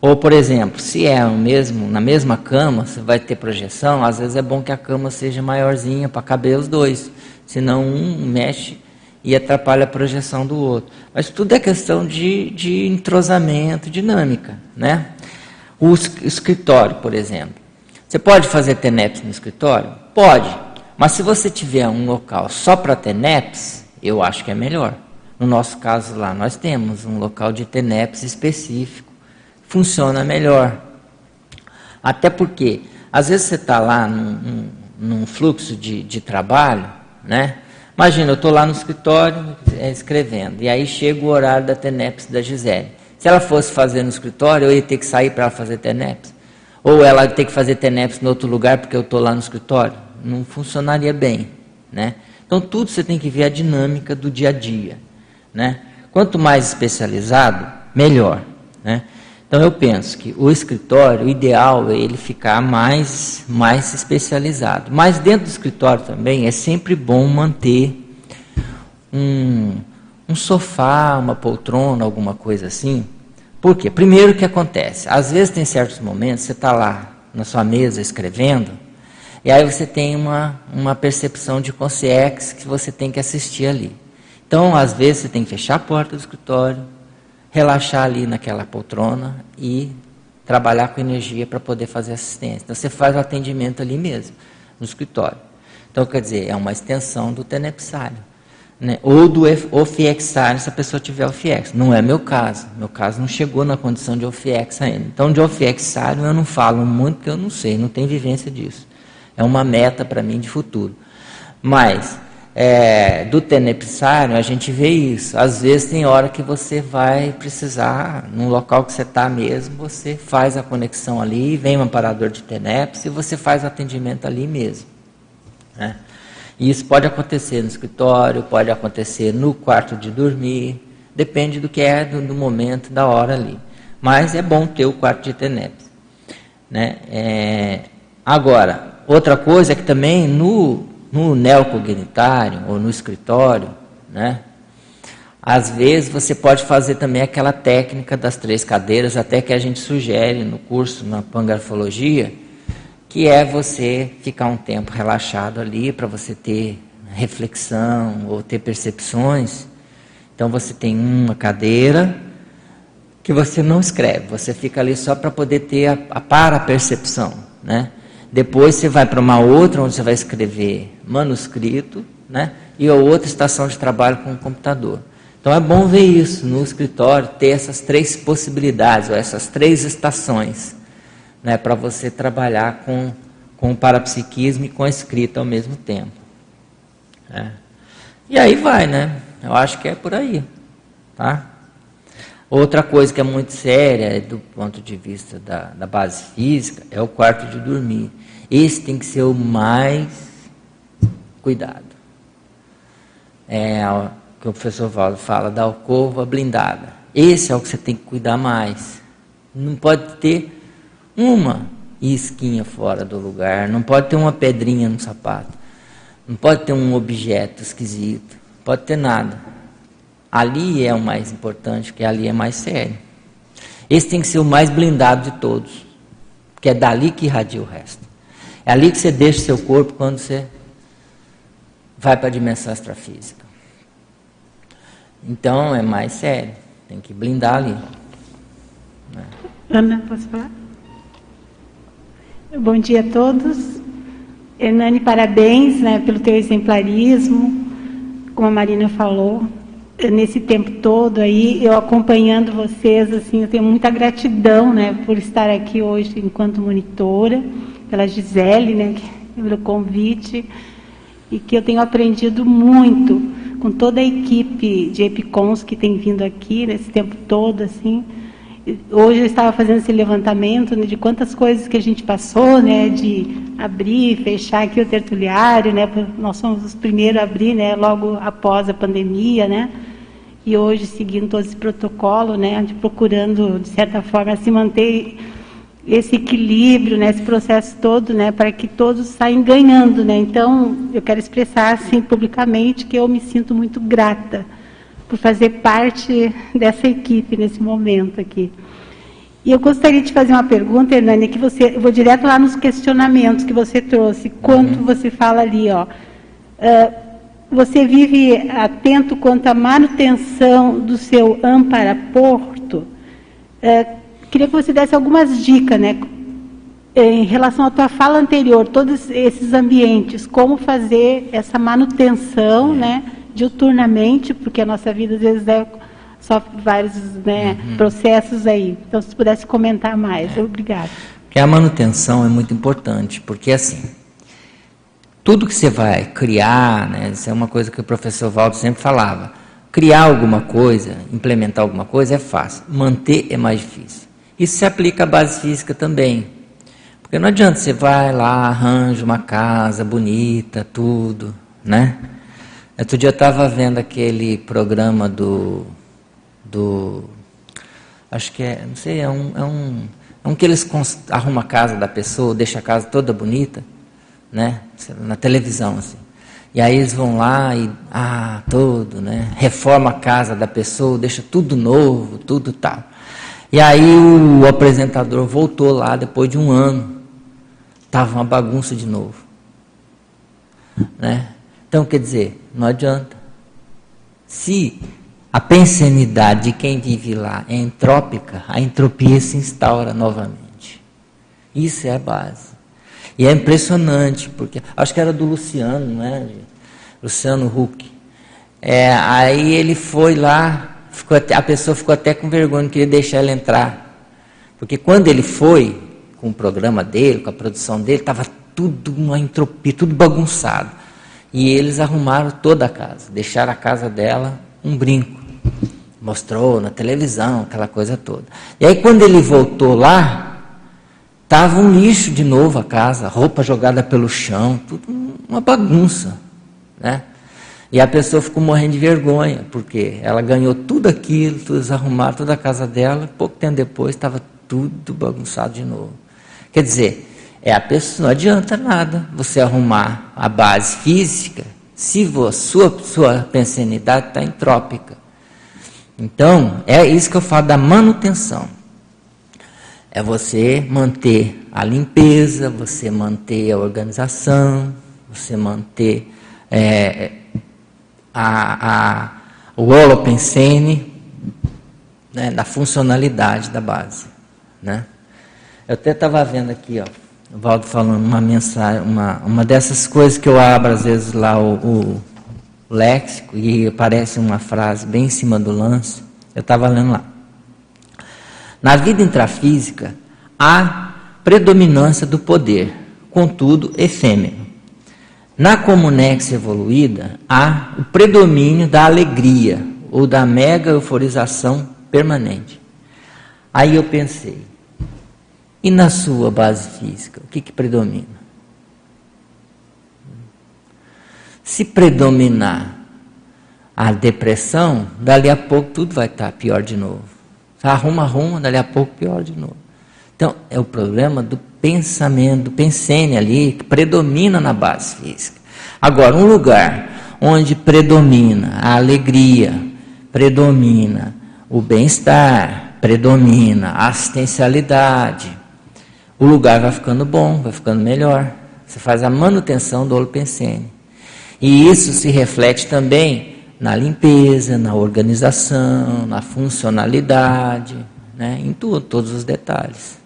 Ou, por exemplo, se é o mesmo, na mesma cama, você vai ter projeção, às vezes é bom que a cama seja maiorzinha para caber os dois. Senão um mexe e atrapalha a projeção do outro. Mas tudo é questão de, de entrosamento, dinâmica. Né? O escritório, por exemplo. Você pode fazer TENEPS no escritório? Pode. Mas se você tiver um local só para TENEPS, eu acho que é melhor. No nosso caso lá, nós temos um local de TENEPS específico funciona melhor. Até porque, às vezes você está lá num, num, fluxo de, de trabalho, né? Imagina, eu estou lá no escritório é, escrevendo, e aí chega o horário da TENEPS da Gisele. Se ela fosse fazer no escritório, eu ia ter que sair para fazer TENEPS. Ou ela ia ter que fazer TENEPS em outro lugar porque eu estou lá no escritório. Não funcionaria bem. Né? Então, tudo você tem que ver a dinâmica do dia a dia. Né? Quanto mais especializado, melhor. Né? Então eu penso que o escritório, o ideal é ele ficar mais, mais especializado. Mas dentro do escritório também é sempre bom manter um, um sofá, uma poltrona, alguma coisa assim. Por quê? Primeiro o que acontece? Às vezes tem certos momentos, você está lá na sua mesa escrevendo, e aí você tem uma, uma percepção de consciência que você tem que assistir ali. Então, às vezes, você tem que fechar a porta do escritório, relaxar ali naquela poltrona e trabalhar com energia para poder fazer assistência. Então você faz o atendimento ali mesmo, no escritório. Então, quer dizer, é uma extensão do tenepsário. Né? Ou do ofiexário, se a pessoa tiver ofiex. Não é meu caso. Meu caso não chegou na condição de ofiex ainda. Então, de ofiexário eu não falo muito, porque eu não sei, não tenho vivência disso. É uma meta para mim de futuro. Mas, é, do tenepsário, a gente vê isso. Às vezes tem hora que você vai precisar, no local que você está mesmo, você faz a conexão ali, vem um amparador de teneps e você faz o atendimento ali mesmo. Né? E isso pode acontecer no escritório, pode acontecer no quarto de dormir, depende do que é do, do momento, da hora ali. Mas é bom ter o quarto de teneps. Né? É, agora, outra coisa é que também no no neocognitário ou no escritório, né? Às vezes você pode fazer também aquela técnica das três cadeiras, até que a gente sugere no curso, na pangrafologia, que é você ficar um tempo relaxado ali para você ter reflexão ou ter percepções. Então você tem uma cadeira que você não escreve, você fica ali só para poder ter a, a para-percepção, né? Depois você vai para uma outra onde você vai escrever manuscrito, né? E a outra estação de trabalho com o computador. Então é bom ver isso no escritório, ter essas três possibilidades, ou essas três estações, né? Para você trabalhar com, com o parapsiquismo e com a escrita ao mesmo tempo. Né? E aí vai, né? Eu acho que é por aí, tá? Outra coisa que é muito séria, do ponto de vista da, da base física, é o quarto de dormir. Esse tem que ser o mais cuidado. É, que o professor Valdo fala, da alcova blindada. Esse é o que você tem que cuidar mais. Não pode ter uma isquinha fora do lugar, não pode ter uma pedrinha no sapato, não pode ter um objeto esquisito, não pode ter nada. Ali é o mais importante, porque ali é mais sério. Esse tem que ser o mais blindado de todos, porque é dali que irradia o resto. É ali que você deixa seu corpo quando você vai para a dimensão extrafísica. Então é mais sério, tem que blindar ali. Né? Ana, posso falar? Bom dia a todos. Hernani, parabéns né, pelo teu exemplarismo, como a Marina falou, nesse tempo todo aí, eu acompanhando vocês, assim, eu tenho muita gratidão, né, por estar aqui hoje enquanto monitora, pela Gisele, né, pelo convite, e que eu tenho aprendido muito com toda a equipe de Epicons que tem vindo aqui nesse tempo todo, assim. Hoje eu estava fazendo esse levantamento né, de quantas coisas que a gente passou, né, de abrir, fechar aqui o tertuliário, né, nós somos os primeiros a abrir, né, logo após a pandemia, né, e hoje seguindo todo esse protocolo, né, de procurando de certa forma se manter esse equilíbrio, né, esse processo todo, né, para que todos saiam ganhando, né. Então, eu quero expressar assim publicamente que eu me sinto muito grata por fazer parte dessa equipe nesse momento aqui. E eu gostaria de fazer uma pergunta, Hernani, que você, eu vou direto lá nos questionamentos que você trouxe, quanto uhum. você fala ali, ó. Uh, você vive atento quanto à manutenção do seu amparaporto? Uh, Queria que você desse algumas dicas, né? Em relação à tua fala anterior, todos esses ambientes, como fazer essa manutenção, é. né? Diuturnamente, porque a nossa vida às vezes é só vários né, uhum. processos aí. Então, se pudesse comentar mais, é. obrigada. Porque a manutenção é muito importante, porque assim, tudo que você vai criar, né, isso é uma coisa que o professor Valdo sempre falava, criar alguma coisa, implementar alguma coisa é fácil, manter é mais difícil. Isso se aplica à base física também. Porque não adianta você vai lá, arranja uma casa bonita, tudo, né? Outro dia eu estava vendo aquele programa do, do. Acho que é. Não sei, é um. É um, é um que eles arrumam a casa da pessoa, deixa a casa toda bonita, né? Na televisão, assim. E aí eles vão lá e. Ah, tudo, né? Reforma a casa da pessoa, deixa tudo novo, tudo tal. E aí o apresentador voltou lá depois de um ano. Estava uma bagunça de novo. Né? Então, quer dizer, não adianta. Se a pensanidade de quem vive lá é entrópica, a entropia se instaura novamente. Isso é a base. E é impressionante, porque acho que era do Luciano, não é? Luciano Huck. É, aí ele foi lá ficou até, a pessoa ficou até com vergonha, não queria deixar ele entrar. Porque quando ele foi, com o programa dele, com a produção dele, estava tudo uma entropia, tudo bagunçado. E eles arrumaram toda a casa, deixaram a casa dela um brinco. Mostrou na televisão, aquela coisa toda. E aí quando ele voltou lá, estava um lixo de novo a casa, roupa jogada pelo chão, tudo uma bagunça. Né? E a pessoa ficou morrendo de vergonha, porque ela ganhou tudo aquilo, tudo desarrumado, toda a casa dela, pouco tempo depois estava tudo bagunçado de novo. Quer dizer, é a pessoa, não adianta nada você arrumar a base física se sua, sua pensanidade está entrópica. Então, é isso que eu falo da manutenção. É você manter a limpeza, você manter a organização, você manter é, a, a, o holopensene né, da funcionalidade da base. Né? Eu até estava vendo aqui, ó, o Valdo falando uma mensagem, uma, uma dessas coisas que eu abro às vezes lá o, o léxico e aparece uma frase bem em cima do lance. Eu estava lendo lá. Na vida intrafísica há predominância do poder, contudo efêmero. Na comunex evoluída, há o predomínio da alegria ou da mega euforização permanente. Aí eu pensei, e na sua base física, o que, que predomina? Se predominar a depressão, dali a pouco tudo vai estar pior de novo. Arruma, arruma, dali a pouco pior de novo. Então, é o problema do pensamento, pensene ali, que predomina na base física. Agora, um lugar onde predomina a alegria, predomina o bem-estar, predomina a assistencialidade, o lugar vai ficando bom, vai ficando melhor. Você faz a manutenção do holopensene. E isso se reflete também na limpeza, na organização, na funcionalidade, né? em tudo, todos os detalhes.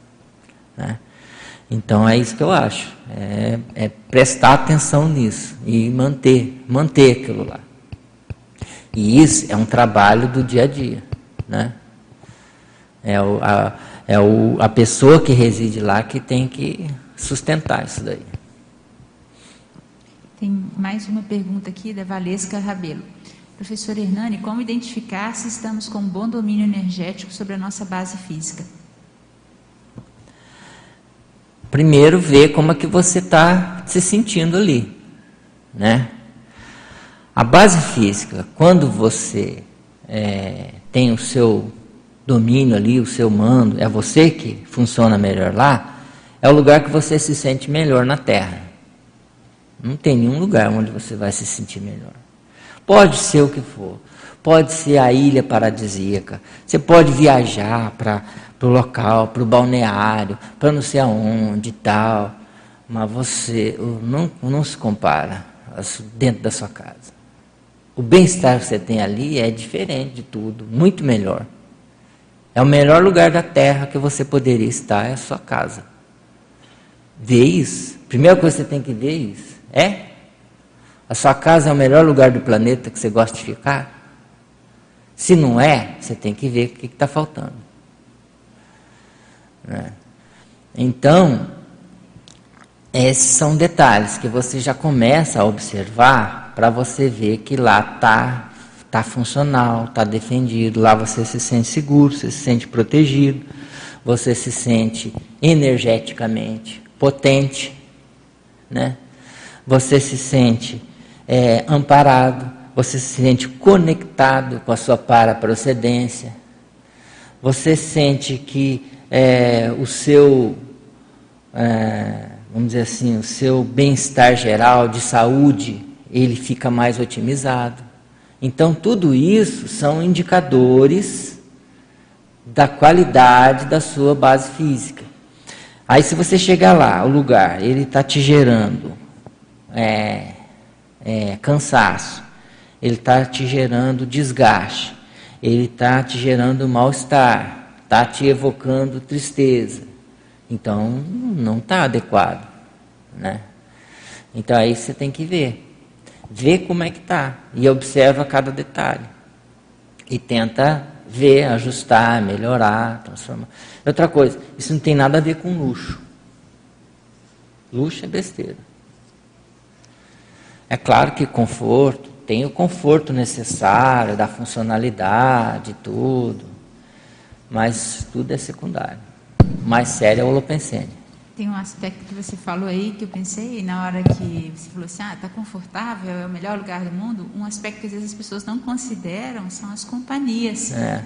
Né? Então é isso que eu acho. É, é, prestar atenção nisso e manter, manter aquilo lá. E isso é um trabalho do dia a dia. Né? É, o, a, é o, a pessoa que reside lá que tem que sustentar isso daí. Tem mais uma pergunta aqui da Valesca Rabelo. Professor Hernani, como identificar se estamos com bom domínio energético sobre a nossa base física? Primeiro, ver como é que você está se sentindo ali, né? A base física, quando você é, tem o seu domínio ali, o seu mando, é você que funciona melhor lá, é o lugar que você se sente melhor na Terra. Não tem nenhum lugar onde você vai se sentir melhor. Pode ser o que for. Pode ser a ilha paradisíaca. Você pode viajar para o local, para o balneário, para não sei aonde e tal. Mas você não, não se compara dentro da sua casa. O bem-estar que você tem ali é diferente de tudo, muito melhor. É o melhor lugar da terra que você poderia estar, é a sua casa. Vê isso. Primeira coisa que você tem que ver isso. É? A sua casa é o melhor lugar do planeta que você gosta de ficar? Se não é, você tem que ver o que está faltando. Né? Então, esses são detalhes que você já começa a observar para você ver que lá está tá funcional, está defendido, lá você se sente seguro, você se sente protegido, você se sente energeticamente potente, né? você se sente é, amparado, você se sente conectado com a sua para-procedência, você sente que é, o seu, é, vamos dizer assim, o seu bem-estar geral de saúde, ele fica mais otimizado. Então, tudo isso são indicadores da qualidade da sua base física. Aí, se você chegar lá, o lugar, ele está te gerando é, é, cansaço, ele está te gerando desgaste, ele está te gerando mal-estar, está te evocando tristeza. Então, não está adequado. Né? Então, aí você tem que ver. Vê como é que está e observa cada detalhe. E tenta ver, ajustar, melhorar, transformar. Outra coisa, isso não tem nada a ver com luxo. Luxo é besteira. É claro que conforto, tem o conforto necessário, da funcionalidade, tudo. Mas tudo é secundário. O mais sério é o holopensene. Tem um aspecto que você falou aí que eu pensei na hora que você falou assim, ah, está confortável, é o melhor lugar do mundo. Um aspecto que às vezes as pessoas não consideram são as companhias. É.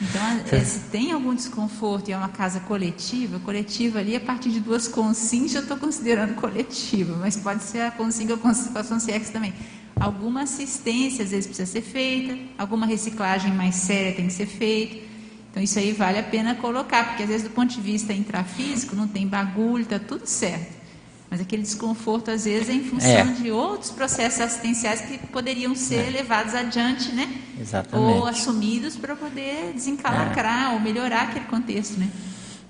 Então, se tem algum desconforto e é uma casa coletiva, coletiva ali, a partir de duas consins, eu estou considerando coletiva, mas pode ser a consinga com a consciex também. Alguma assistência, às vezes, precisa ser feita, alguma reciclagem mais séria tem que ser feita. Então, isso aí vale a pena colocar, porque às vezes, do ponto de vista intrafísico, não tem bagulho, está tudo certo. Mas aquele desconforto, às vezes, é em função é. de outros processos assistenciais que poderiam ser é. levados adiante, né? Exatamente. Ou assumidos para poder desencalacrar é. ou melhorar aquele contexto, né?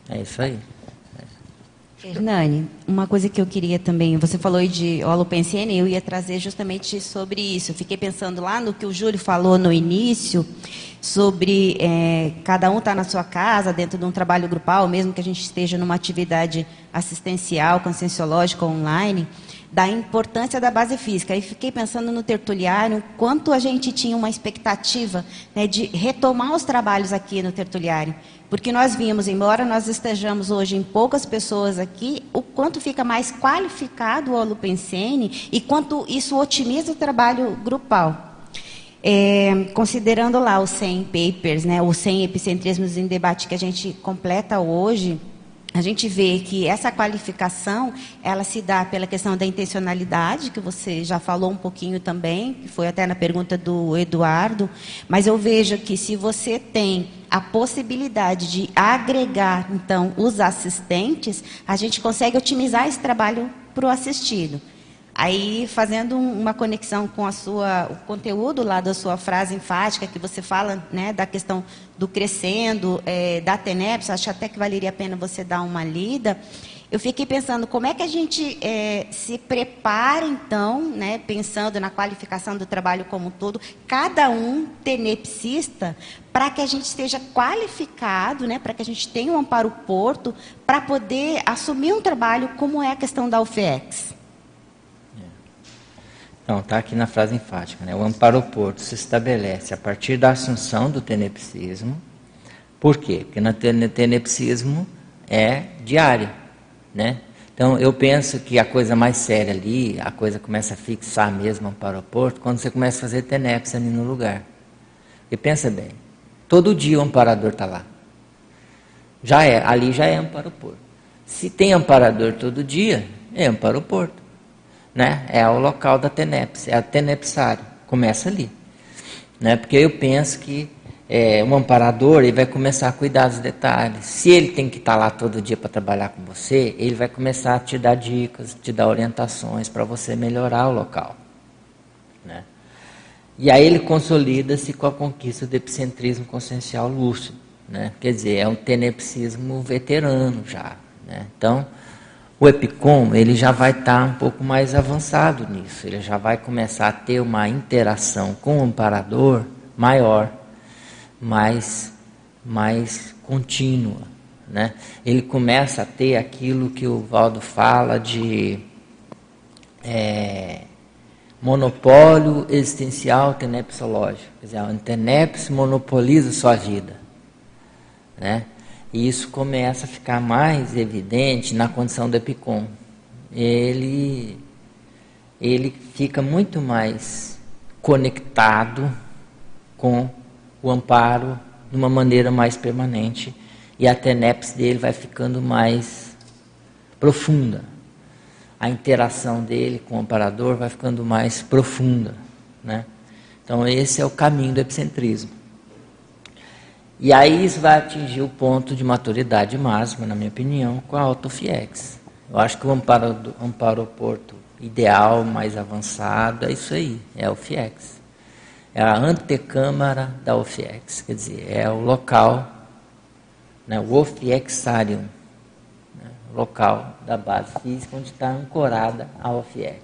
É isso aí. Hernani, uma coisa que eu queria também, você falou de holopensene, eu ia trazer justamente sobre isso. Eu fiquei pensando lá no que o Júlio falou no início, sobre é, cada um estar tá na sua casa, dentro de um trabalho grupal, mesmo que a gente esteja numa atividade assistencial, conscienciológica online, da importância da base física. Aí fiquei pensando no tertuliário, quanto a gente tinha uma expectativa né, de retomar os trabalhos aqui no tertuliário. Porque nós vimos, embora nós estejamos hoje em poucas pessoas aqui, o quanto fica mais qualificado o Olupensene e quanto isso otimiza o trabalho grupal. É, considerando lá os 100 papers, né, os 100 epicentrismos em debate que a gente completa hoje, a gente vê que essa qualificação ela se dá pela questão da intencionalidade que você já falou um pouquinho também que foi até na pergunta do Eduardo mas eu vejo que se você tem a possibilidade de agregar então os assistentes a gente consegue otimizar esse trabalho para o assistido Aí, fazendo uma conexão com a sua, o conteúdo lá da sua frase enfática, que você fala né, da questão do crescendo, é, da TENEPS, acho até que valeria a pena você dar uma lida. Eu fiquei pensando como é que a gente é, se prepara, então, né, pensando na qualificação do trabalho como um todo, cada um tenepsista, para que a gente esteja qualificado, né, para que a gente tenha um amparo porto, para poder assumir um trabalho como é a questão da UFEX. Então, está aqui na frase enfática. Né? O amparo porto se estabelece a partir da assunção do tenepsismo. Por quê? Porque no tenepsismo é diário. Né? Então, eu penso que a coisa mais séria ali, a coisa começa a fixar mesmo o amparo porto, quando você começa a fazer tenepse ali no lugar. E pensa bem, todo dia o amparador está lá. Já é, ali já é amparo porto. Se tem amparador todo dia, é amparo porto né? É o local da TENEPS, é a tenepsário. Começa ali. Né? Porque eu penso que é, um amparador ele vai começar a cuidar dos detalhes. Se ele tem que estar lá todo dia para trabalhar com você, ele vai começar a te dar dicas, te dar orientações para você melhorar o local. Né? E aí ele consolida-se com a conquista do epicentrismo consciencial lúcido. Né? Quer dizer, é um tenepsismo veterano já. Né? Então, o EPICOM ele já vai estar tá um pouco mais avançado nisso, ele já vai começar a ter uma interação com o amparador maior, mais, mais contínua. Né? Ele começa a ter aquilo que o Valdo fala de é, monopólio existencial tenepsológico. Quer dizer, a teneps monopoliza sua vida. Né? E isso começa a ficar mais evidente na condição do Epicom. Ele, ele fica muito mais conectado com o amparo de uma maneira mais permanente e a TENEPS dele vai ficando mais profunda. A interação dele com o amparador vai ficando mais profunda. Né? Então, esse é o caminho do epicentrismo. E aí isso vai atingir o ponto de maturidade máxima, na minha opinião, com a AutoFiex. Eu acho que o amparo, amparo porto ideal, mais avançado, é isso aí, é o FIEX. É a antecâmara da OFIEX, quer dizer, é o local, né, o OFIEXarium, né, local da base física onde está ancorada a OFIEX.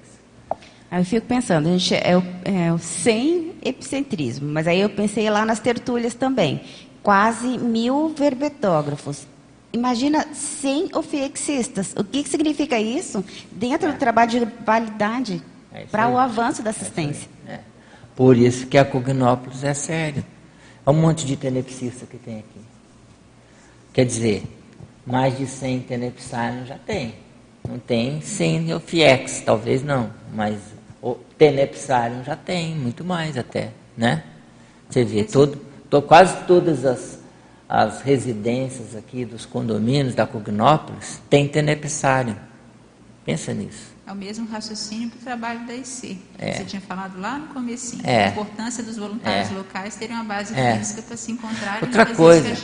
Aí eu fico pensando, a gente é é sem epicentrismo, mas aí eu pensei lá nas tertúlias também quase mil verbetógrafos. Imagina 100 ofiexistas. O que, que significa isso dentro é. do trabalho de validade é para o avanço da assistência? É Por isso que a Cognópolis é sério. Olha um monte de tenepsista que tem aqui. Quer dizer, mais de 100 tenepsários já tem. Não tem 100 ofiex, talvez não, mas o tenepsário já tem, muito mais até, né? Você vê, todo, quase todas as, as residências aqui dos condomínios da Cognópolis têm tenepsário. Pensa nisso. É o mesmo raciocínio para o trabalho da IC. É. Você tinha falado lá no começo, é. a importância dos voluntários é. locais terem uma base é. física para se encontrarem. Outra coisa,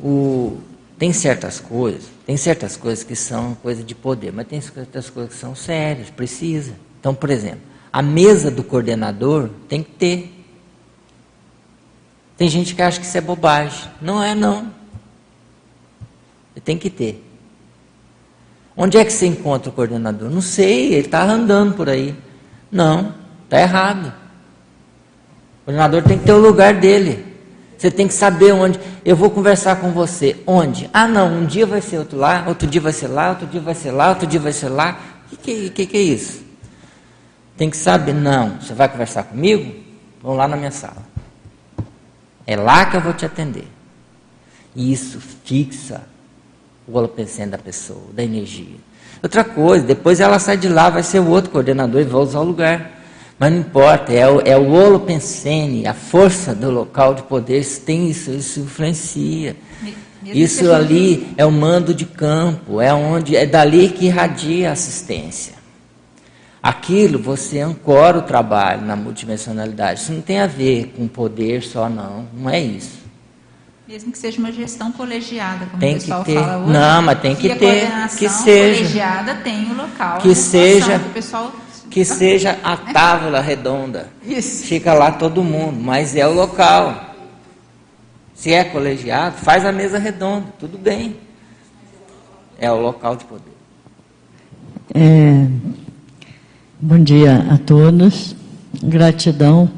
o, tem certas coisas, tem certas coisas que são coisa de poder, mas tem certas coisas que são sérias, precisa. Então, por exemplo, a mesa do coordenador tem que ter tem gente que acha que isso é bobagem. Não é, não. Tem que ter. Onde é que você encontra o coordenador? Não sei, ele está andando por aí. Não, está errado. O coordenador tem que ter o lugar dele. Você tem que saber onde. Eu vou conversar com você. Onde? Ah, não, um dia vai ser outro lá, outro dia vai ser lá, outro dia vai ser lá, outro dia vai ser lá. O que, que, que é isso? Tem que saber. Não, você vai conversar comigo? Vamos lá na minha sala. É lá que eu vou te atender. E isso fixa o holopensene da pessoa, da energia. Outra coisa, depois ela sai de lá, vai ser o outro coordenador e vai usar o lugar. Mas não importa, é o, é o holopensene, a força do local de poder, tem isso, isso influencia. Isso ali é o mando de campo, é onde é dali que irradia a assistência. Aquilo você ancora o trabalho na multidimensionalidade. Isso não tem a ver com poder só, não. Não é isso. Mesmo que seja uma gestão colegiada, como tem o pessoal que ter. fala hoje. Não, mas tem que, que ter. Que seja. colegiada tem o local. Que seja. Que, pessoal... que seja a tábua redonda. Isso. Fica lá todo mundo, mas é o local. Se é colegiado, faz a mesa redonda, tudo bem. É o local de poder. É, bom dia a todos. Gratidão,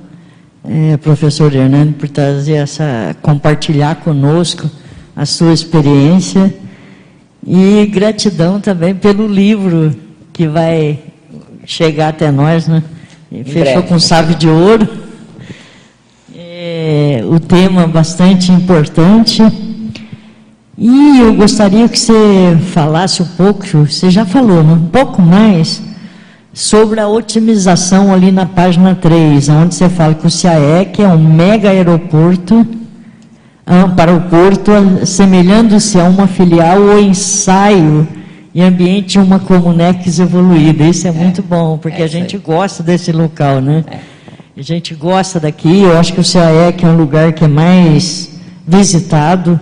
é, professor Hernani, por trazer essa, compartilhar conosco a sua experiência. E gratidão também pelo livro que vai chegar até nós, né? Fechou com chave de ouro é, o tema bastante importante. E eu gostaria que você falasse um pouco, você já falou, né, um pouco mais, sobre a otimização ali na página 3, onde você fala que o CAEC é um mega aeroporto ah, para o porto, semelhando-se a uma filial ou ensaio em ambiente de uma Comunex evoluída. Isso é, é muito bom, porque é a gente gosta desse local, né? É. A gente gosta daqui, eu acho que o CAEC é um lugar que é mais visitado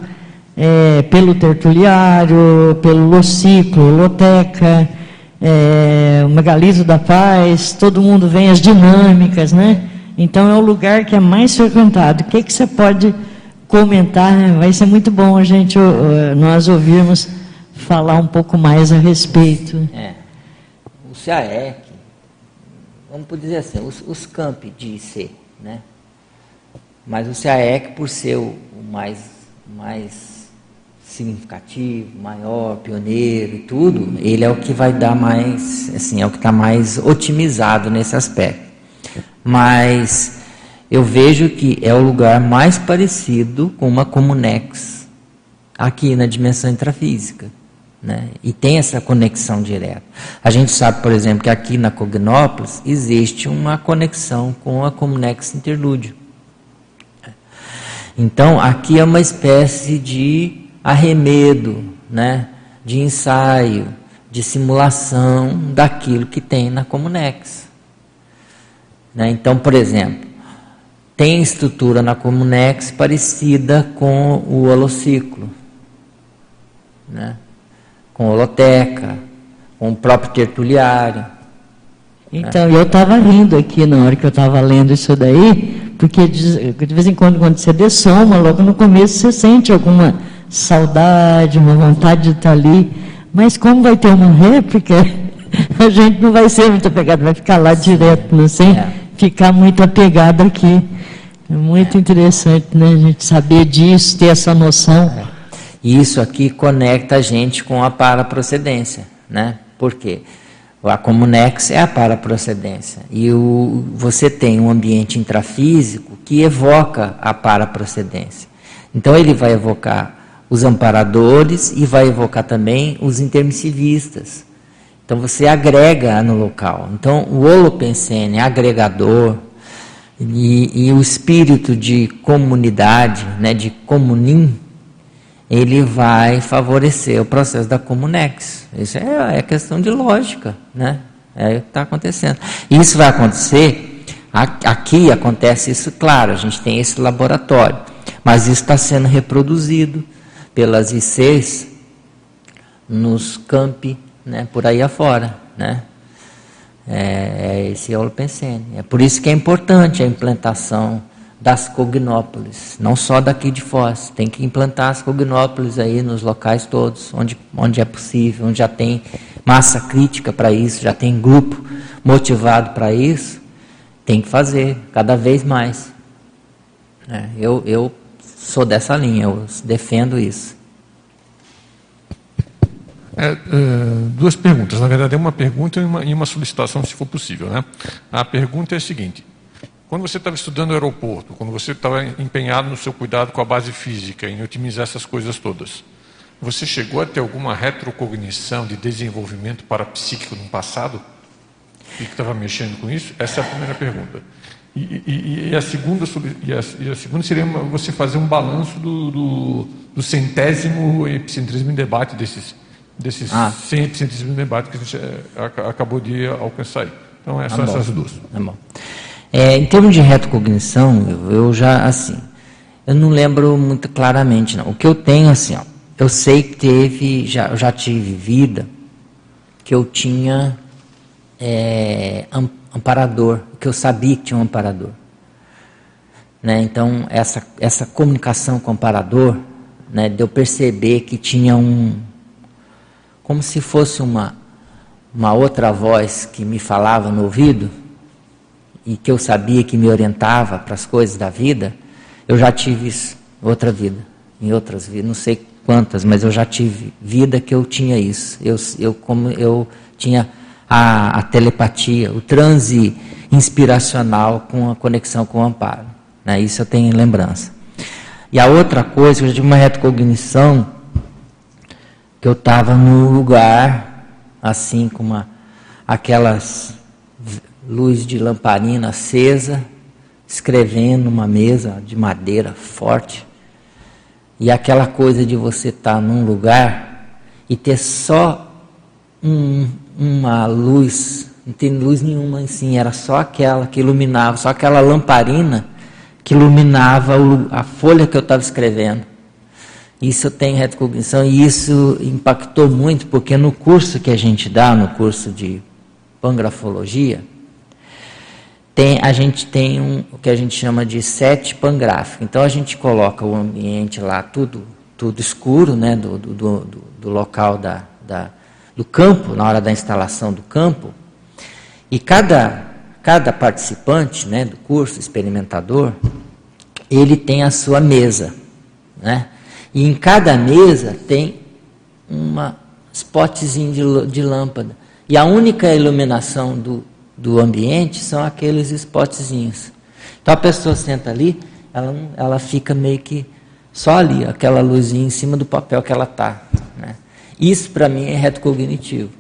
é, pelo tertuliário, pelo Lociclo, Loteca, é, o Megalizo da Paz, todo mundo vem, as dinâmicas, né? Então é o lugar que é mais frequentado. O que, que você pode comentar? Vai ser muito bom a gente, nós ouvirmos falar um pouco mais a respeito. É. O CAEC vamos dizer assim, os, os campi de IC, né? Mas o CAEC, por ser o, o mais, mais significativo, maior, pioneiro e tudo, ele é o que vai dar mais, assim, é o que está mais otimizado nesse aspecto. Mas eu vejo que é o lugar mais parecido com uma Comunex aqui na dimensão intrafísica. Né? E tem essa conexão direta. A gente sabe, por exemplo, que aqui na Cognópolis existe uma conexão com a Comunex Interlúdio. Então, aqui é uma espécie de arremedo, né? de ensaio, de simulação daquilo que tem na Comunex. Né? Então, por exemplo, tem estrutura na Comunex parecida com o holociclo. Né? com holoteca, com o próprio tertuliário. Então, né? eu estava rindo aqui na hora que eu estava lendo isso daí, porque de, de, vez em quando, quando você dessoma, logo no começo você sente alguma saudade, uma vontade de estar ali, mas como vai ter uma réplica, a gente não vai ser muito apegado, vai ficar lá direto, não sei, é. ficar muito apegado aqui. É muito é. interessante, né, a gente saber disso, ter essa noção. É. Isso aqui conecta a gente com a paraprocedência, né? Por quê? A Comunex é a paraprocedência. E o, você tem um ambiente intrafísico que evoca a paraprocedência. Então ele vai evocar os amparadores e vai evocar também os intermissivistas. Então você agrega no local. Então o Holopensene é agregador e, e o espírito de comunidade, né, de comunim, ele vai favorecer o processo da Comunex. Isso é, é questão de lógica, né? É o que está acontecendo. Isso vai acontecer, aqui acontece isso, claro, a gente tem esse laboratório, mas isso está sendo reproduzido pelas ICs nos campi, né, por aí afora, né? É, é esse é o Pensene. É por isso que é importante a implantação das cognópolis, não só daqui de Foz. Tem que implantar as cognópolis aí nos locais todos, onde, onde é possível, onde já tem massa crítica para isso, já tem grupo motivado para isso. Tem que fazer cada vez mais. É, eu, eu sou dessa linha, eu defendo isso. É, é, duas perguntas, na verdade é uma pergunta e uma, e uma solicitação, se for possível. Né? A pergunta é a seguinte: quando você estava estudando o aeroporto, quando você estava empenhado no seu cuidado com a base física, em otimizar essas coisas todas, você chegou a ter alguma retrocognição de desenvolvimento parapsíquico no passado? e que estava mexendo com isso? Essa é a primeira pergunta. E, e, e, a, segunda, e, a, e a segunda seria você fazer um balanço do, do, do centésimo epicentrismo em debate desses, desses ah. 100 epicentrismos em debate que a gente é, acabou de alcançar. Então, é são essas duas. Tá bom. É, em termos de retrocognição, eu, eu já, assim, eu não lembro muito claramente, não. O que eu tenho, assim, ó, eu sei que teve, já, eu já tive vida que eu tinha é, amparador, que eu sabia que tinha um amparador. Né? Então, essa, essa comunicação com o amparador, né, de eu perceber que tinha um. como se fosse uma, uma outra voz que me falava no ouvido e que eu sabia que me orientava para as coisas da vida, eu já tive isso, outra vida, em outras vidas, não sei quantas, mas eu já tive vida que eu tinha isso. Eu, eu como eu tinha a, a telepatia, o transe inspiracional com a conexão com o amparo. Né? Isso eu tenho em lembrança. E a outra coisa, eu já tive uma retrocognição que eu estava num lugar assim com uma, aquelas luz de lamparina acesa, escrevendo numa mesa de madeira forte. E aquela coisa de você estar tá num lugar e ter só um, uma luz, não tem luz nenhuma assim, era só aquela que iluminava, só aquela lamparina que iluminava a folha que eu estava escrevendo. Isso eu tenho retrocognição e isso impactou muito, porque no curso que a gente dá, no curso de pangrafologia, tem, a gente tem um, o que a gente chama de set pangráfico. Então a gente coloca o ambiente lá tudo, tudo escuro, né, do, do, do, do local da, da, do campo, na hora da instalação do campo, e cada, cada participante né, do curso, experimentador, ele tem a sua mesa. Né? E em cada mesa tem uma spotzinho de, de lâmpada. E a única iluminação do, do ambiente são aqueles spotzinhos. Então a pessoa senta ali, ela, ela fica meio que só ali, aquela luzinha em cima do papel que ela está. Isso para mim é reto cognitivo.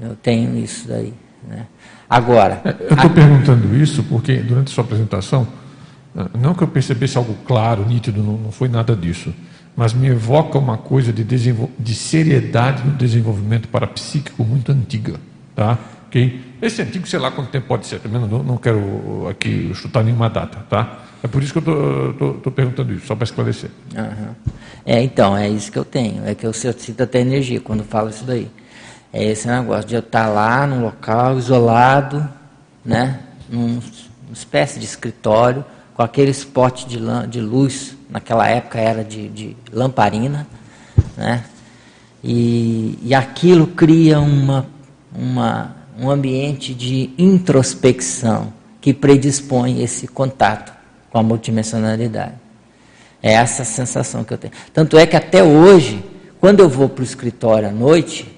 Eu tenho isso daí. Né? Agora. É, eu estou a... perguntando isso porque durante a sua apresentação, ah, não que eu percebesse algo claro, nítido, não, não foi nada disso, mas me evoca uma coisa de, de seriedade no desenvolvimento parapsíquico muito antiga. Tá? Okay? Esse antigo, sei lá quanto tempo pode ser, também não, não quero aqui chutar nenhuma data. Tá? É por isso que eu estou perguntando isso, só para esclarecer. Uhum. É, então, é isso que eu tenho. É que eu, eu sinto até energia quando falo isso daí. É esse negócio de eu estar lá num local isolado, né? Num, numa espécie de escritório, com aquele spot de, de luz, naquela época era de, de lamparina, né? E, e aquilo cria uma, uma, um ambiente de introspecção que predispõe esse contato com a multidimensionalidade. É essa sensação que eu tenho. Tanto é que até hoje, quando eu vou para o escritório à noite,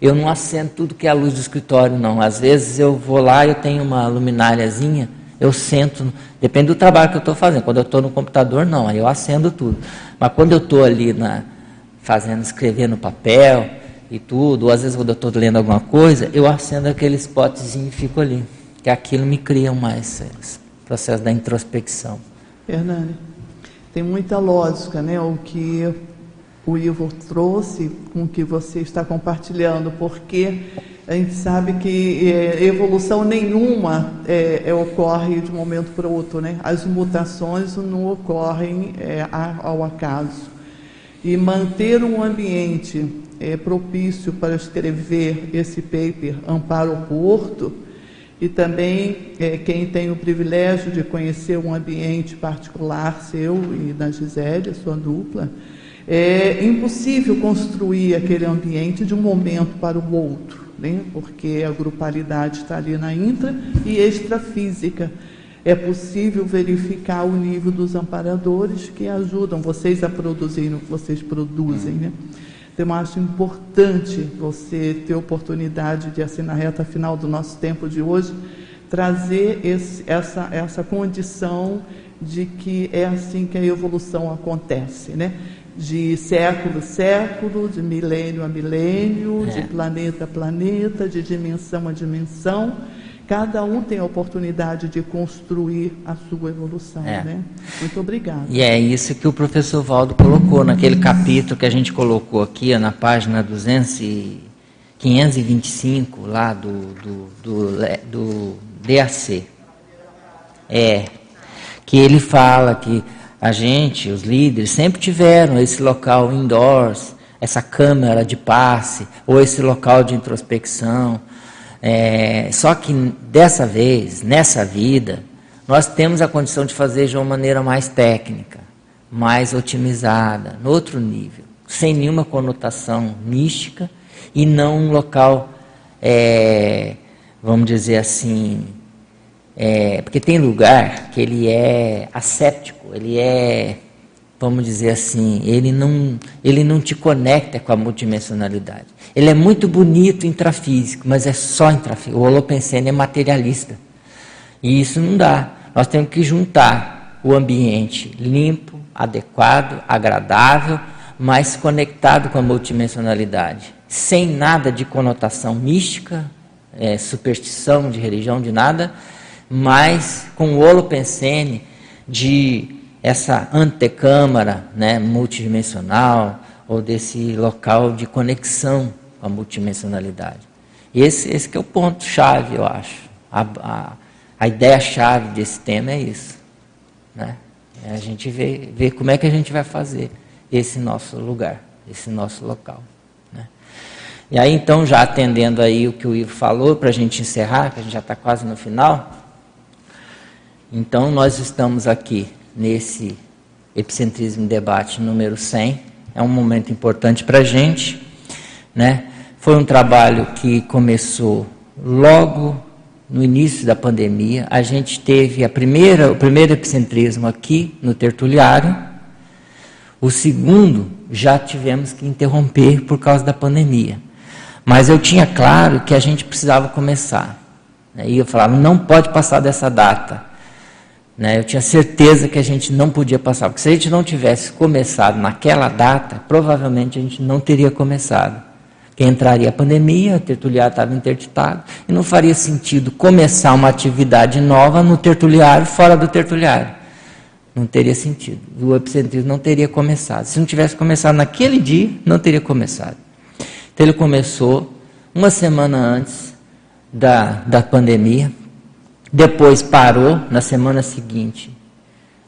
eu não acendo tudo que é a luz do escritório, não. Às vezes eu vou lá, eu tenho uma lumináriazinha, eu sento, depende do trabalho que eu estou fazendo. Quando eu estou no computador, não, aí eu acendo tudo. Mas quando eu estou ali na, fazendo, escrevendo no papel e tudo, ou às vezes quando eu estou lendo alguma coisa, eu acendo aquele spotzinho e fico ali. Que aquilo me cria mais processo da introspecção. Hernani, tem muita lógica, né? O que o Ivo trouxe com o que você está compartilhando, porque a gente sabe que é, evolução nenhuma é, é, ocorre de um momento para o outro, né? As mutações não ocorrem ao acaso. E manter um ambiente é, propício para escrever esse paper Amparo Porto e também é, quem tem o privilégio de conhecer um ambiente particular seu e da Gisele, sua dupla, é impossível construir aquele ambiente de um momento para o outro, né? porque a grupalidade está ali na intra e extrafísica. É possível verificar o nível dos amparadores que ajudam vocês a produzir o que vocês produzem. Né? Então, eu acho importante você ter oportunidade de, assim, na reta final do nosso tempo de hoje, trazer esse, essa, essa condição de que é assim que a evolução acontece, né? de século a século, de milênio a milênio, é. de planeta a planeta, de dimensão a dimensão. Cada um tem a oportunidade de construir a sua evolução. É. Né? Muito obrigada. E é isso que o professor Valdo colocou naquele capítulo que a gente colocou aqui, na página 200 e 525, lá do, do, do, do DAC. É, que ele fala que a gente, os líderes, sempre tiveram esse local indoors, essa câmara de passe, ou esse local de introspecção. É, só que dessa vez, nessa vida, nós temos a condição de fazer de uma maneira mais técnica, mais otimizada, no outro nível, sem nenhuma conotação mística e não um local, é, vamos dizer assim, é, porque tem lugar que ele é asséptico, ele é, vamos dizer assim, ele não, ele não te conecta com a multidimensionalidade. Ele é muito bonito intrafísico, mas é só intrafísico. O Holopensene é materialista. E isso não dá. Nós temos que juntar o ambiente limpo, adequado, agradável, mas conectado com a multidimensionalidade, sem nada de conotação mística, é, superstição, de religião, de nada, mas com o holopensene de essa antecâmara né, multidimensional ou desse local de conexão com a multidimensionalidade. Esse, esse que é o ponto-chave, eu acho. A, a, a ideia-chave desse tema é isso. Né? É a gente ver, ver como é que a gente vai fazer esse nosso lugar, esse nosso local. Né? E aí, então, já atendendo aí o que o Ivo falou, para a gente encerrar, que a gente já está quase no final, então, nós estamos aqui nesse Epicentrismo Debate número 100. É um momento importante para a gente. Né? Foi um trabalho que começou logo no início da pandemia. A gente teve a primeira, o primeiro epicentrismo aqui no Tertuliário. O segundo já tivemos que interromper por causa da pandemia. Mas eu tinha claro que a gente precisava começar. E eu falava, não pode passar dessa data. Né? Eu tinha certeza que a gente não podia passar, porque se a gente não tivesse começado naquela data, provavelmente a gente não teria começado. Que entraria a pandemia, o tertuliário estava interditado, e não faria sentido começar uma atividade nova no tertuliário, fora do tertuliário. Não teria sentido. O epicentrismo não teria começado. Se não tivesse começado naquele dia, não teria começado. Então ele começou uma semana antes da, da pandemia, depois parou na semana seguinte.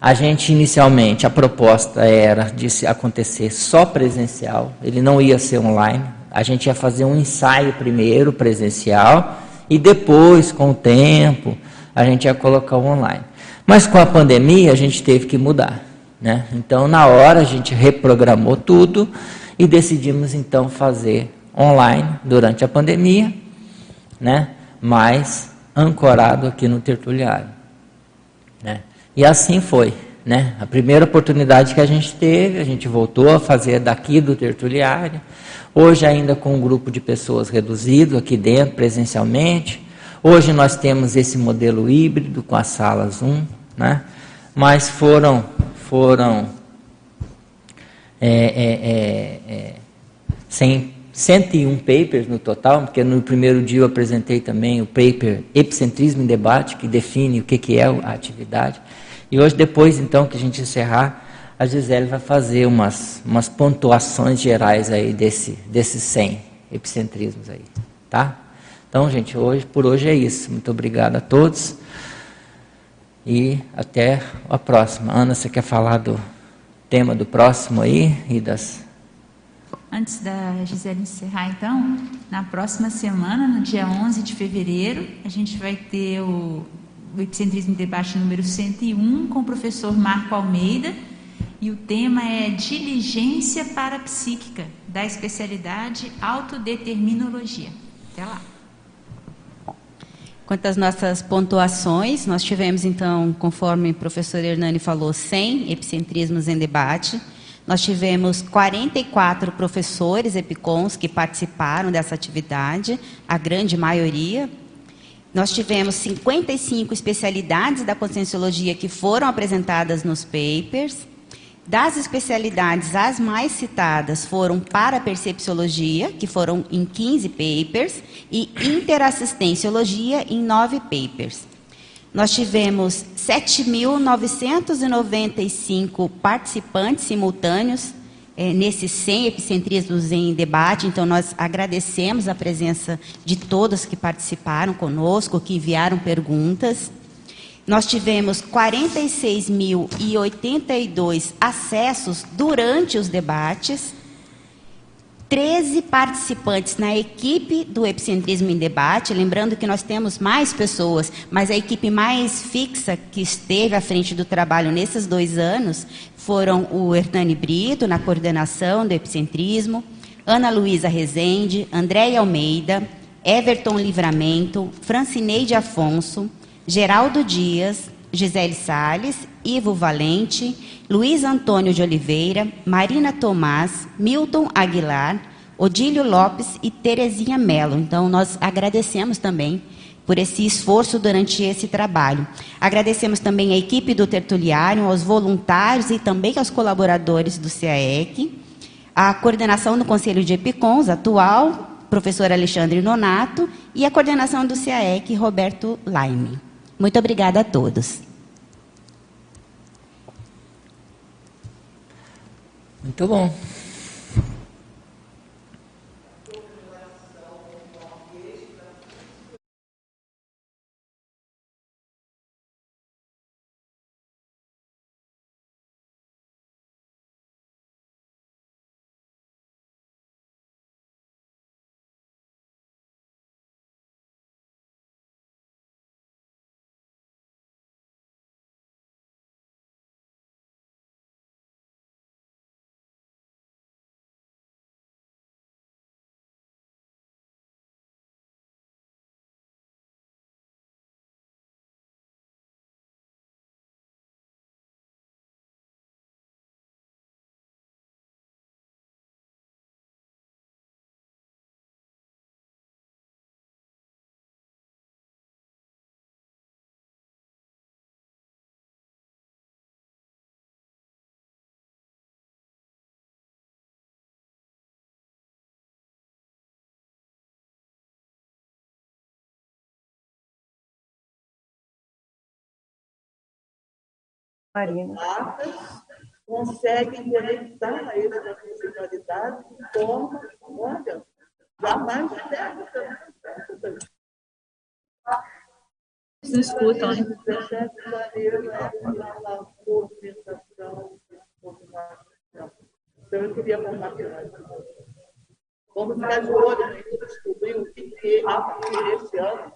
A gente inicialmente a proposta era de acontecer só presencial, ele não ia ser online. A gente ia fazer um ensaio primeiro presencial e depois, com o tempo, a gente ia colocar o online. Mas com a pandemia a gente teve que mudar, né? Então na hora a gente reprogramou tudo e decidimos então fazer online durante a pandemia, né? Mas ancorado aqui no tertuliário. Né? E assim foi. Né? A primeira oportunidade que a gente teve, a gente voltou a fazer daqui do tertuliário. Hoje, ainda com um grupo de pessoas reduzido aqui dentro, presencialmente. Hoje nós temos esse modelo híbrido com as salas 1, né? mas foram, foram é, é, é, é sem 101 papers no total, porque no primeiro dia eu apresentei também o paper Epicentrismo em Debate, que define o que, que é a atividade. E hoje, depois então que a gente encerrar, a Gisele vai fazer umas, umas pontuações gerais aí desse, desses 100 epicentrismos aí, tá? Então, gente, hoje, por hoje é isso. Muito obrigado a todos e até a próxima. Ana, você quer falar do tema do próximo aí e das Antes da Gisele encerrar, então, na próxima semana, no dia 11 de fevereiro, a gente vai ter o, Epicentrismo Debate número 101 com o professor Marco Almeida. E o tema é Diligência Parapsíquica, da especialidade Autodeterminologia. Até lá. Quanto às nossas pontuações, nós tivemos, então, conforme o professor Hernani falou, 100 epicentrismos em debate. Nós tivemos 44 professores EPICONs que participaram dessa atividade, a grande maioria. Nós tivemos 55 especialidades da conscienciologia que foram apresentadas nos papers. Das especialidades, as mais citadas foram parapercepciologia, que foram em 15 papers, e interassistenciologia em 9 papers. Nós tivemos 7.995 participantes simultâneos é, nesses 100 epicentrismos em debate, então nós agradecemos a presença de todos que participaram conosco, que enviaram perguntas. Nós tivemos 46.082 acessos durante os debates, 13 participantes na equipe do Epicentrismo em Debate, lembrando que nós temos mais pessoas, mas a equipe mais fixa que esteve à frente do trabalho nesses dois anos foram o Hernani Brito, na coordenação do Epicentrismo, Ana Luísa Rezende, Andréia Almeida, Everton Livramento, Francineide Afonso, Geraldo Dias, Gisele Sales, Ivo Valente, Luiz Antônio de Oliveira, Marina Tomás, Milton Aguilar, Odílio Lopes e Terezinha Mello. Então, nós agradecemos também por esse esforço durante esse trabalho. Agradecemos também à equipe do Tertuliário, aos voluntários e também aos colaboradores do CAEC, a coordenação do Conselho de Epicons, atual, professor Alexandre Nonato, e a coordenação do CAEC, Roberto Laime. Muito obrigada a todos. Muito bom. Marina. conseguem conectar a essa funcionalidade de forma, olha, jamais Se escutam, hein? Então, eu queria compartilhar. Vamos ficar de olho, a gente descobriu que a partir desse ano